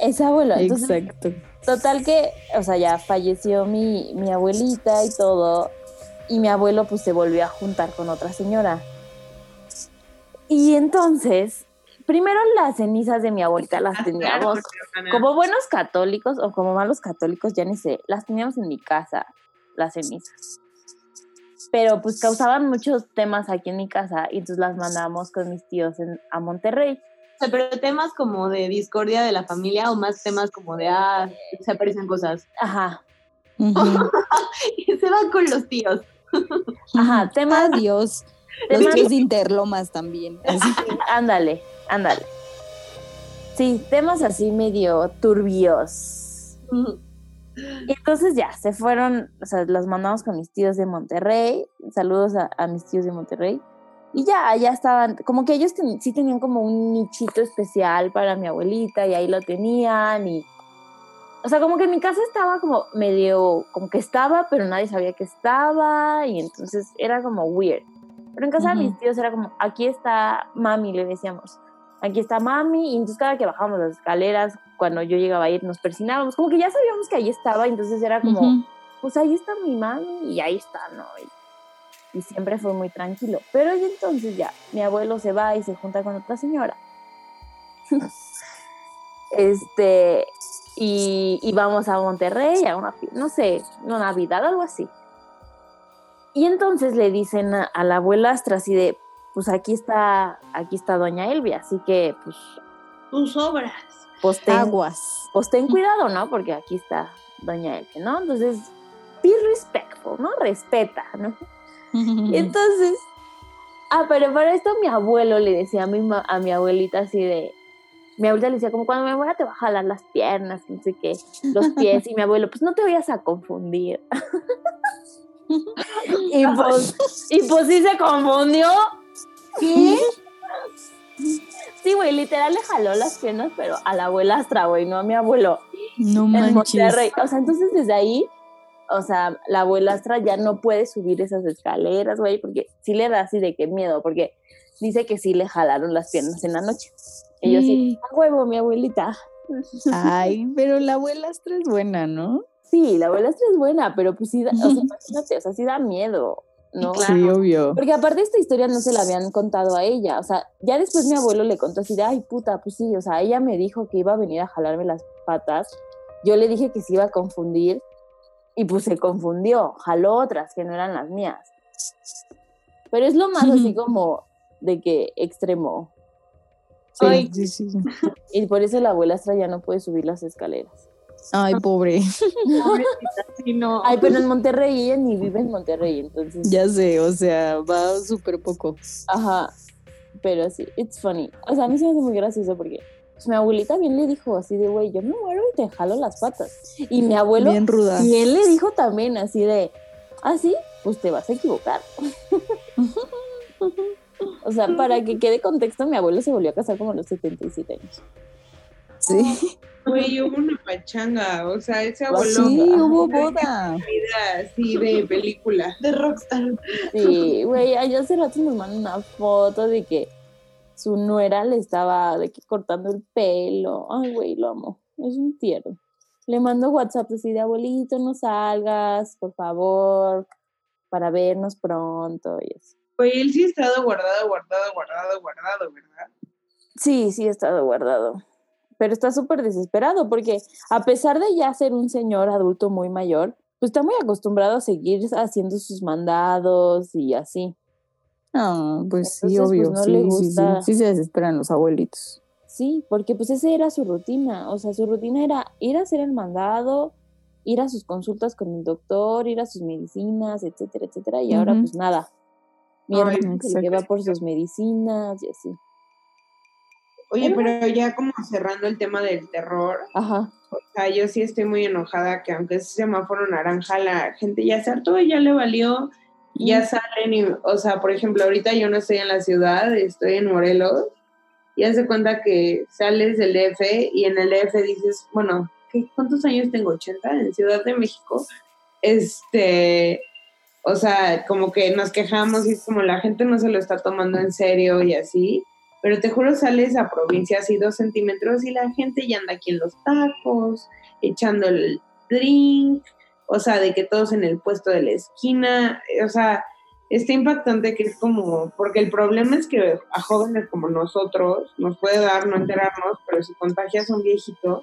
Ese abuelo. Entonces,
Exacto.
Total que, o sea, ya falleció mi, mi abuelita y todo, y mi abuelo pues se volvió a juntar con otra señora. Y entonces, primero las cenizas de mi abuelita las teníamos, como buenos católicos o como malos católicos, ya ni sé, las teníamos en mi casa, las cenizas. Pero pues causaban muchos temas aquí en mi casa y entonces las mandamos con mis tíos en- a Monterrey.
O sea, pero temas como de discordia de la familia o más temas como de, ah, se aparecen cosas.
Ajá.
Y se van con los tíos.
ajá, temas
Adiós. Los
Temas-
tíos de Interlomas también. Así.
Ándale, ándale. Sí, temas así medio turbios. Y entonces ya, se fueron, o sea, los mandamos con mis tíos de Monterrey. Saludos a, a mis tíos de Monterrey. Y ya, ya estaban, como que ellos ten- sí tenían como un nichito especial para mi abuelita y ahí lo tenían y... O sea, como que en mi casa estaba como medio, como que estaba, pero nadie sabía que estaba y entonces era como weird. Pero en casa de mis tíos era como, aquí está mami, le decíamos. Aquí está mami y entonces cada que bajábamos las escaleras, cuando yo llegaba a ir, nos persinábamos. Como que ya sabíamos que ahí estaba, entonces era como,
Ujú.
pues ahí está mi mami y ahí está, ¿no? Y, y siempre fue muy tranquilo. Pero y entonces ya, mi abuelo se va y se junta con otra señora. este, y, y vamos a Monterrey a una, no sé, una Navidad, algo así. Y entonces le dicen a, a la abuelastra así de, pues aquí está, aquí está doña Elvia, así que pues,
Tus obras.
pues ten,
Aguas.
pues ten cuidado, ¿no? Porque aquí está doña Elvia, ¿no? Entonces, be respectful, ¿no? Respeta, ¿no? Y entonces, ah, pero para esto mi abuelo le decía a mi, a mi abuelita así de, mi abuelita le decía como cuando me muera te va a jalar las piernas, no sé qué, los pies, y mi abuelo, pues no te vayas a confundir. y pues, y pues sí se confundió. ¿Qué? Sí, güey, literal le jaló las piernas, pero a la abuelastra, güey, no a mi abuelo
No
en. Monterrey. O sea, entonces desde ahí, o sea, la abuelastra ya no puede subir esas escaleras, güey, porque sí le da así de qué miedo, porque dice que sí le jalaron las piernas en la noche. Y yo sí, a huevo, mi abuelita.
Ay, pero la abuelastra es buena, ¿no?
Sí, la abuelastra es buena, pero pues sí, da, o sea, imagínate, o sea, sí da miedo, ¿no?
Sí, obvio.
Porque aparte esta historia no se la habían contado a ella, o sea, ya después mi abuelo le contó así de, ay puta, pues sí, o sea, ella me dijo que iba a venir a jalarme las patas, yo le dije que se iba a confundir y pues se confundió, jaló otras que no eran las mías. Pero es lo más así como de que extremo.
Sí, sí.
Y por eso la abuelastra ya no puede subir las escaleras.
Ay, pobre.
Sí, no.
Ay, pero en Monterrey, ella ni vive en Monterrey, entonces...
Ya sé, o sea, va súper poco.
Ajá, pero sí, it's funny. O sea, a mí se me hace muy gracioso porque Pues mi abuelita bien le dijo así de, güey, yo me muero y te jalo las patas. Y mi abuelo
Bien ruda.
bien le dijo también así de, ah, sí, pues te vas a equivocar. o sea, para que quede contexto, mi abuelo se volvió a casar como a los 77 años.
Sí,
Güey, hubo una pachanga, o sea, ese abuelo
sí, hubo boda.
así de película.
De Rockstar.
Sí, güey, allá hace rato nos mandan una foto de que su nuera le estaba de que cortando el pelo. Ay, güey, lo amo. Es un tierno. Le mando WhatsApp así de abuelito, no salgas, por favor, para vernos pronto. Y así.
Güey, él sí ha estado guardado, guardado, guardado, guardado, ¿verdad?
Sí, sí, ha estado guardado. Pero está súper desesperado porque a pesar de ya ser un señor adulto muy mayor, pues está muy acostumbrado a seguir haciendo sus mandados y así.
No, pues sí,
pues,
obvio.
no
sí,
le
sí, sí, sí se desesperan los abuelitos.
Sí, porque pues esa era su rutina. O sea, su rutina era ir a hacer el mandado, ir a sus consultas con el doctor, ir a sus medicinas, etcétera, etcétera. Y ahora pues nada. Mi hermano se lleva por sus medicinas y así.
Oye, pero ya como cerrando el tema del terror,
Ajá.
o sea, yo sí estoy muy enojada que aunque es semáforo naranja, la gente ya se hartó y ya le valió, y ya salen y, o sea, por ejemplo, ahorita yo no estoy en la ciudad, estoy en Morelos, y hace cuenta que sales del DF y en el DF dices, bueno, ¿qué, ¿cuántos años tengo? ¿80? En Ciudad de México. Este, o sea, como que nos quejamos y es como la gente no se lo está tomando en serio y así. Pero te juro, sales a provincia así dos centímetros y la gente ya anda aquí en los tacos, echando el drink, o sea, de que todos en el puesto de la esquina, o sea, está impactante que es como, porque el problema es que a jóvenes como nosotros nos puede dar no enterarnos, pero si contagias a un viejito,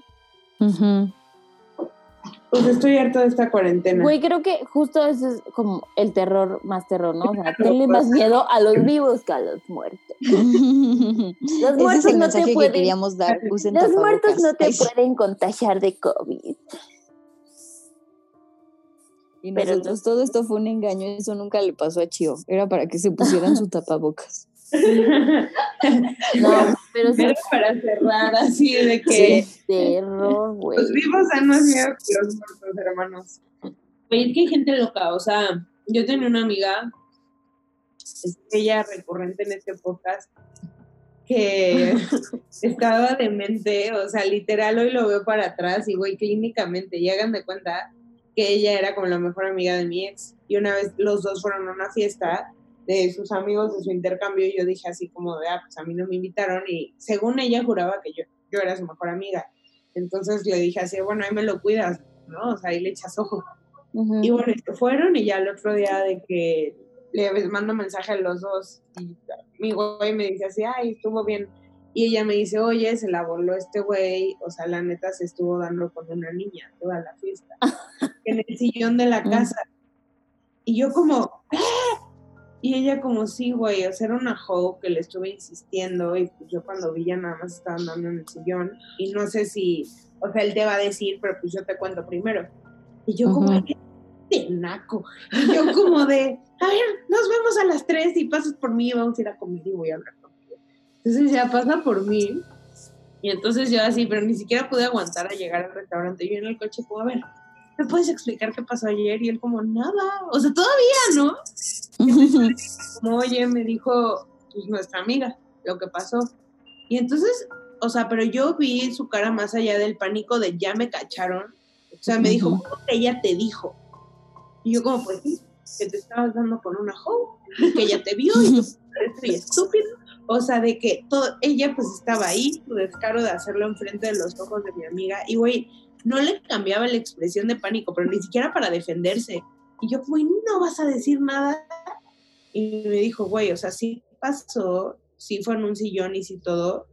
pues estoy harta de esta cuarentena.
Güey, creo que justo ese es como el terror más terror, ¿no? O sea, tenle más miedo a los vivos que a los muertos. Los
es
muertos
el
no te
que
pueden,
queríamos dar. Usen
los muertos no te
Ay,
pueden contagiar de COVID.
Y
Pero
nosotros, todo esto fue un engaño, eso nunca le pasó a Chio. Era para que se pusieran su tapabocas.
No, pero sí
Era para cerrar así de que
es terror, güey.
los vivos dan más miedo que los muertos, hermanos. Oye, es que hay gente loca, o sea, yo tenía una amiga, es ella recurrente en este podcast, que estaba demente, o sea, literal hoy lo veo para atrás y güey, clínicamente, y hagan de cuenta que ella era como la mejor amiga de mi ex, y una vez los dos fueron a una fiesta de sus amigos de su intercambio, y yo dije así como de, ah, pues a mí no me invitaron, y según ella juraba que yo, yo era su mejor amiga, entonces le dije así, bueno, ahí me lo cuidas, ¿no? O sea, ahí le echas ojo. Y bueno, fueron y ya el otro día de que le mando mensaje a los dos y mi güey me dice así, ay, estuvo bien. Y ella me dice, oye, se la voló este güey, o sea, la neta se estuvo dando con una niña toda la fiesta, en el sillón de la casa. Y yo como, "Ah". Y ella como, sí, güey, o sea, era una hoe que le estuve insistiendo y pues yo cuando vi ya nada más estaba andando en el sillón y no sé si, o sea, él te va a decir, pero pues yo te cuento primero. Y yo como,
Ujú.
"Ay, de naco. Y yo como de, a ver, nos vemos a las 3 y pasas por mí, vamos a ir a comer y voy a hablar contigo. Entonces ya pasa por mí. Y entonces yo así, pero ni siquiera pude aguantar a llegar al restaurante. Yo en el coche como, a ver, ¿me puedes explicar qué pasó ayer? Y él como, nada. O sea, todavía, ¿no? Como, oye, me dijo pues, nuestra amiga lo que pasó. Y entonces, o sea, pero yo vi su cara más allá del pánico de ya me cacharon. O sea, me dijo. ¿cómo que ella te dijo? Y yo como, pues sí, que te estabas dando con una hoe, que ella te vio y yo, estoy estúpido. O sea, de que todo, ella pues estaba ahí, su descaro de hacerlo enfrente de los ojos de mi amiga. Y güey, no le cambiaba la expresión de pánico, pero ni siquiera para defenderse. Y yo, güey, no vas a decir nada. Y me dijo, güey, o sea, sí pasó, sí fue en un sillón y sí todo,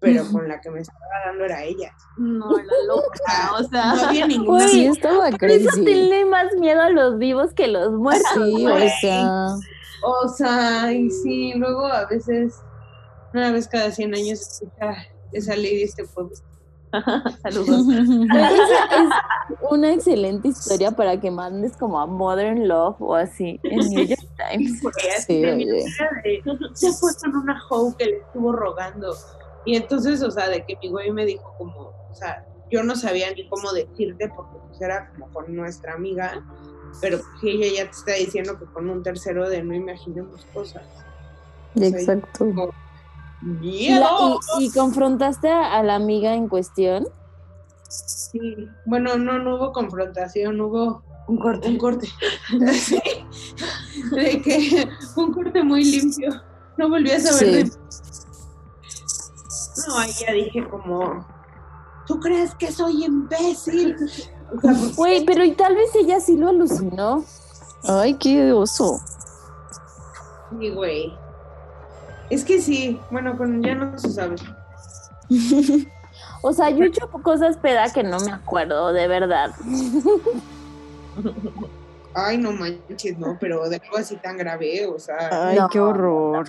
pero con la que me estaba dando era ella.
No, la loca, o
No
sea.
había ninguna.
Sí, estaba
Por eso
crazy.
tenle más miedo a los vivos que los muertos.
Sí, o sea,
O sea, y sí, luego a veces, una vez cada 100 años, escucha esa ley de este pueblo.
Saludos.
Esa es una excelente historia para que mandes como a Modern Love o así en New York Times.
Sí,
de se fue con una hoe que le estuvo rogando. Y entonces, o sea, de que mi güey me dijo como, o sea, yo no sabía ni cómo decirte porque pues era como con nuestra amiga, pero si ella ya te está diciendo que con un tercero de no imaginemos cosas. O sea,
Exacto.
como,
¿Y, la-
"Miedo".
y- y confrontaste a, a la amiga en cuestión?
Sí. Bueno, no, no hubo confrontación, hubo
Un corte.
un corte. Sí. De que un corte muy limpio. No volví a saber
Sí.
de No, ahí ya dije como, ¿tú crees que soy imbécil? Pues,
Güey, pero y tal vez ella sí lo alucinó.
Ay, qué oso.
sí, güey. Es que sí, bueno, con ya no se sabe.
O sea, yo he hecho cosas peda que no me acuerdo, de verdad.
Ay, no manches, no, pero de algo así tan grave, o sea,
Ay,
No,
qué horror.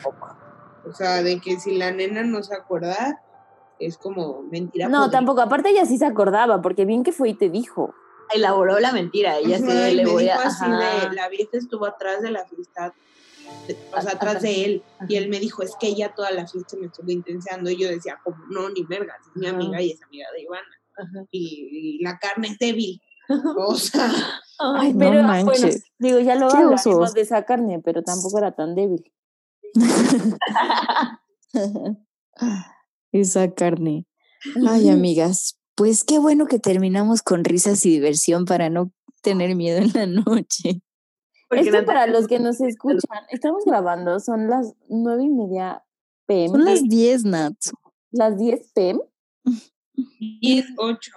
o sea, de que si la nena no se acuerda, es como mentira.
No,
podrida.
tampoco. Aparte ella sí se acordaba, porque bien que fue y te dijo.
Elaboró la mentira. Ella
Ajá,
se
y
le voy
dijo
a.
así de, la vieja estuvo atrás de la fiesta, o sea, atrás de él, y él me dijo, es que ella toda la fiesta me estuvo intensando, y yo decía, como, no, ni vergas, es mi amiga y es amiga de Ivana, y, y la carne es débil, o sea,
Ay,
no
pero ah,
manches.
bueno, digo, ya
Qué
hablaremos de esa carne, pero tampoco era tan débil.
Esa carne. Ay, amigas, pues qué bueno que terminamos con risas y diversión para no tener miedo en la noche.
Porque
Esto
no-
para los que nos escuchan, estamos grabando, son las nueve y media pm.
Son las 10, Nat.
las 10 pm.
10, 8.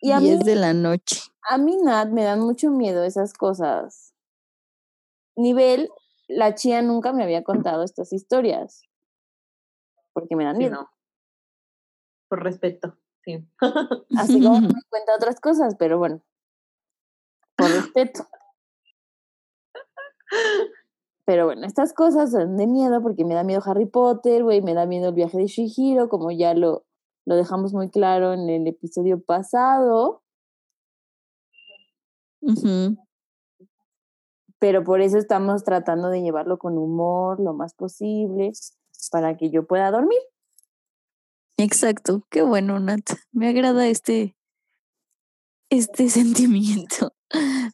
Y a mí,
10 de la noche.
a mí, Nat, me dan mucho miedo esas cosas. Nivel, la chía nunca me había contado estas historias. Porque me dan
Sí,
miedo.
no. Por respeto. Sí.
Así como me cuenta otras cosas, pero bueno. Por respeto. Pero bueno, estas cosas son de miedo porque me da miedo Harry Potter, güey, me da miedo el viaje de Shihiro, como ya lo, lo dejamos muy claro en el episodio pasado, pero por eso estamos tratando de llevarlo con humor lo más posible para que yo pueda dormir.
Exacto, qué bueno, Nat. Me agrada este, este sentimiento.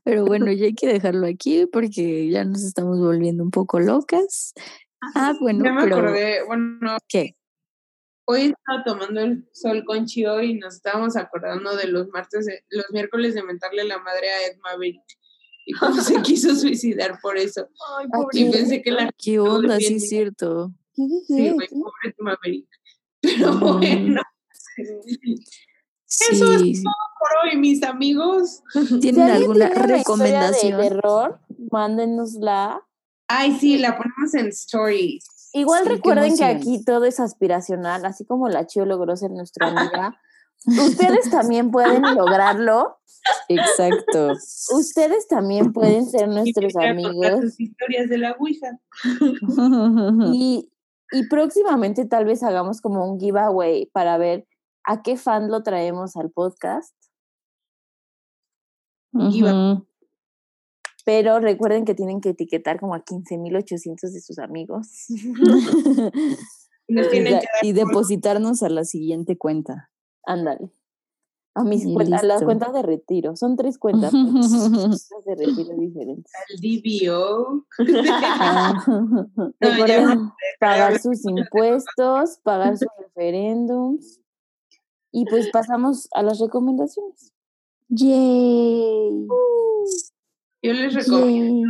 Pero bueno, ya hay que dejarlo aquí porque ya nos estamos volviendo un poco locas. Ah, bueno,
ya me
pero
acordé, bueno,
¿qué?
hoy estaba tomando el sol con Chio y nos estábamos acordando de los martes, de- los miércoles de mentarle la madre a Ed Maverick y cómo se quiso suicidar por eso.
Ay,
Y pensé que la
¿Qué onda? Sí, es cierto.
¿Qué
Sí, güey, pobre Ed Maverick. Pero
Mm. Sí,
Eso es
sí.
por hoy, mis amigos.
Si
¿Tienen
alguien
alguna
tiene
recomendación?
de terror, mándenosla.
Ay, sí, la ponemos en stories.
Igual
Sí,
recuerden que aquí todo es aspiracional, así como la Chio logró ser nuestra amiga. Ustedes también pueden lograrlo.
Exacto.
Ustedes también pueden ser nuestros amigos.
sus historias de la Ouija.
Y, y próximamente tal vez hagamos como un giveaway para ver a qué fan lo traemos al podcast.
Ujú.
Pero recuerden que tienen que etiquetar como a 15.800 de sus amigos.
Y depositarnos a la siguiente cuenta.
Ándale. A mis
Y
cuentas, a las cuentas de retiro. Son tres cuentas. de retiro diferentes.
al DBO.
Ah,
No, ya
Recuerden pagar sus impuestos, pagar sus referéndums. Y pues pasamos a las recomendaciones.
Yay.
Yo les recomiendo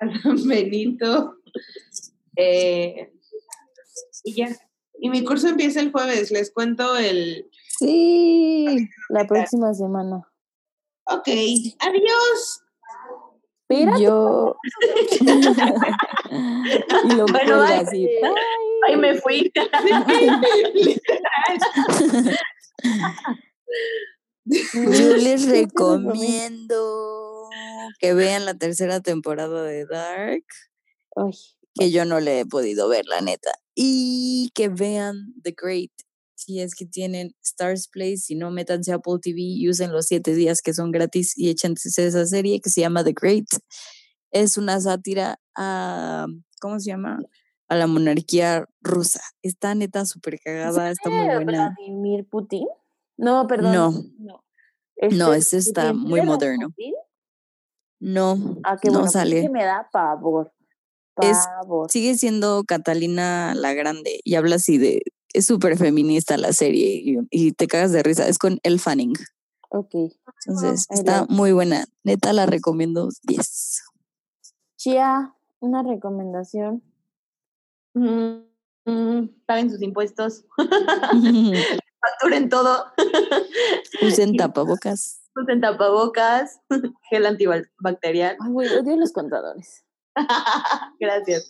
Yay.
a San Benito. Eh, y ya. Y mi curso empieza el jueves. Les cuento el.
Sí.
La próxima semana.
Ok, adiós.
Espérate.
Yo. y lo
Bueno,
cuelga
bye. Ay, me fui.
Yo les recomiendo que vean la tercera temporada de Dark, que yo no le he podido ver, la neta. Y que vean The Great. Si es que tienen Stars Place, si no, métanse a Apple TV y usen los siete días que son gratis y échense esa serie que se llama The Great. Es una sátira a, ¿cómo se llama? A la monarquía rusa. Está neta súper cagada, está muy
¿Eh,
buena.
Vladimir Putin. No, perdón.
No.
No,
No,
Este,
ese está
Putin,
muy
¿era
moderno.
Putin?
No,
Ah, qué
no
bueno, porque es
sale.
que me da pavor.
Es-. Sigue siendo Catalina la Grande y habla así de. Es súper feminista la serie y, y te cagas de risa. Es con El Fanning.
Ok.
Entonces está muy buena. Neta la recomiendo 10.
Chia, una recomendación.
Mm, mm, paguen sus impuestos, facturen todo,
Usen tapabocas.
usen tapabocas, gel antibacterial.
Ay, güey, odio los contadores.
Gracias.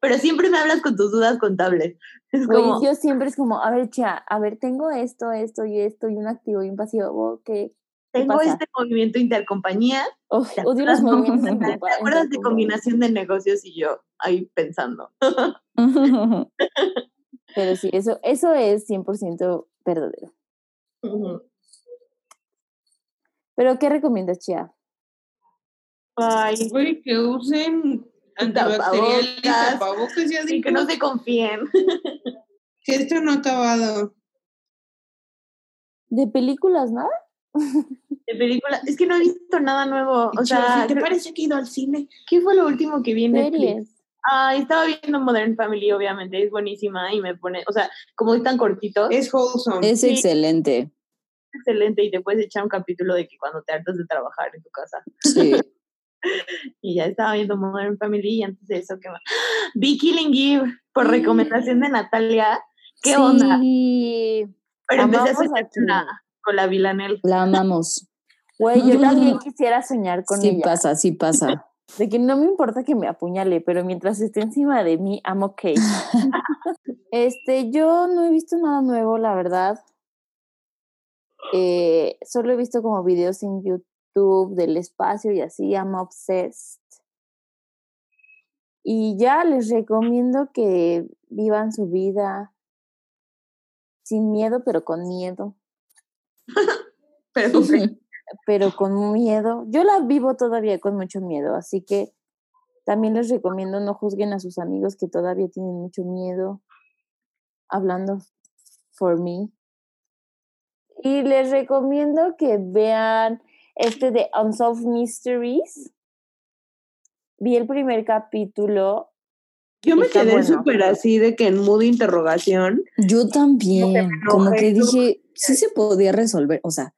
Pero siempre me hablas con tus dudas contables. Es
Güey,
como,
yo siempre es como, a ver, Chia, a ver, tengo esto, esto y esto y un activo y un pasivo. ¿Qué
tengo
pasa?
este movimiento intercompañía.
Uf,
¿Te
odio los
acuerdas?
movimientos en
¿Te acuerdas de combinación de negocios y yo ahí pensando?
Pero sí, eso, eso es 100% verdadero. Pero, ¿qué recomiendas, Chia?
Ay,
Güey, que usen antibacterial y
Tapabocas.
ya
y que no se confíen.
que esto no ha acabado.
¿De películas, nada?
De película, es que no he visto nada nuevo. O sea,
¿te
creo-
parece que he ido al cine?
¿qué fue lo último que vi en Netflix? Ah, estaba viendo Modern Family, obviamente, es buenísima y me pone, o sea, como es tan cortito, es
Es wholesome.
es
Sí.
excelente.
excelente y te puedes echar un capítulo de que cuando te hartas de trabajar en tu casa.
Sí.
Y ya estaba viendo Modern Family y antes de eso, ¿qué más? Vi Killing Eve por recomendación de Natalia. ¿Qué onda? Pero empecé a
amamos
soñar
a
con la,
Killing.
Con la Villanelle.
La amamos.
Güey, yo también quisiera soñar con
sí
ella.
pasa, sí pasa.
De que no me importa que me apuñale, pero mientras esté encima de mí, I'm okay. este, yo no he visto nada nuevo, la verdad. Eh, solo he visto como videos en YouTube del espacio y así, I'm obsessed. Y ya les recomiendo que vivan su vida sin miedo, pero con miedo.
Pero
pero con miedo. Yo la vivo todavía con mucho miedo, así que también les recomiendo no juzguen a sus amigos que todavía tienen mucho miedo, hablando for me. Y les recomiendo que vean este de Unsolved Mysteries. Vi el primer capítulo.
Yo me quedé
bueno.
súper así de que en mood interrogación.
Yo también, como que dije, sí se podía resolver, o sea,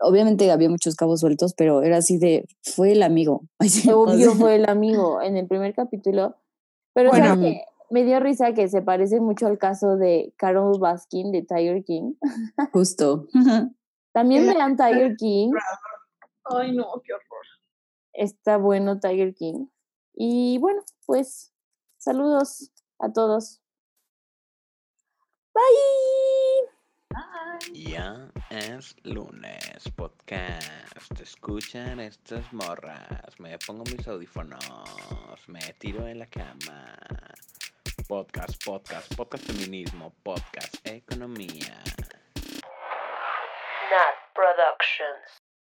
obviamente había muchos cabos sueltos, pero era así de, fue el amigo.
Obvio fue el amigo en el primer capítulo. Pero
Bueno.
¿sabes qué? me dio risa que se parece mucho al caso de Carol Baskin de Tiger King.
Justo.
También vean Tiger King.
Ay, no, qué horror.
Está bueno Tiger King. Y bueno, pues saludos a todos. Bye.
Ya es lunes, podcast. Escuchan estas morras. Me pongo mis audífonos. Me tiro en la cama. Podcast, podcast, podcast feminismo, podcast economía.
Nat Productions.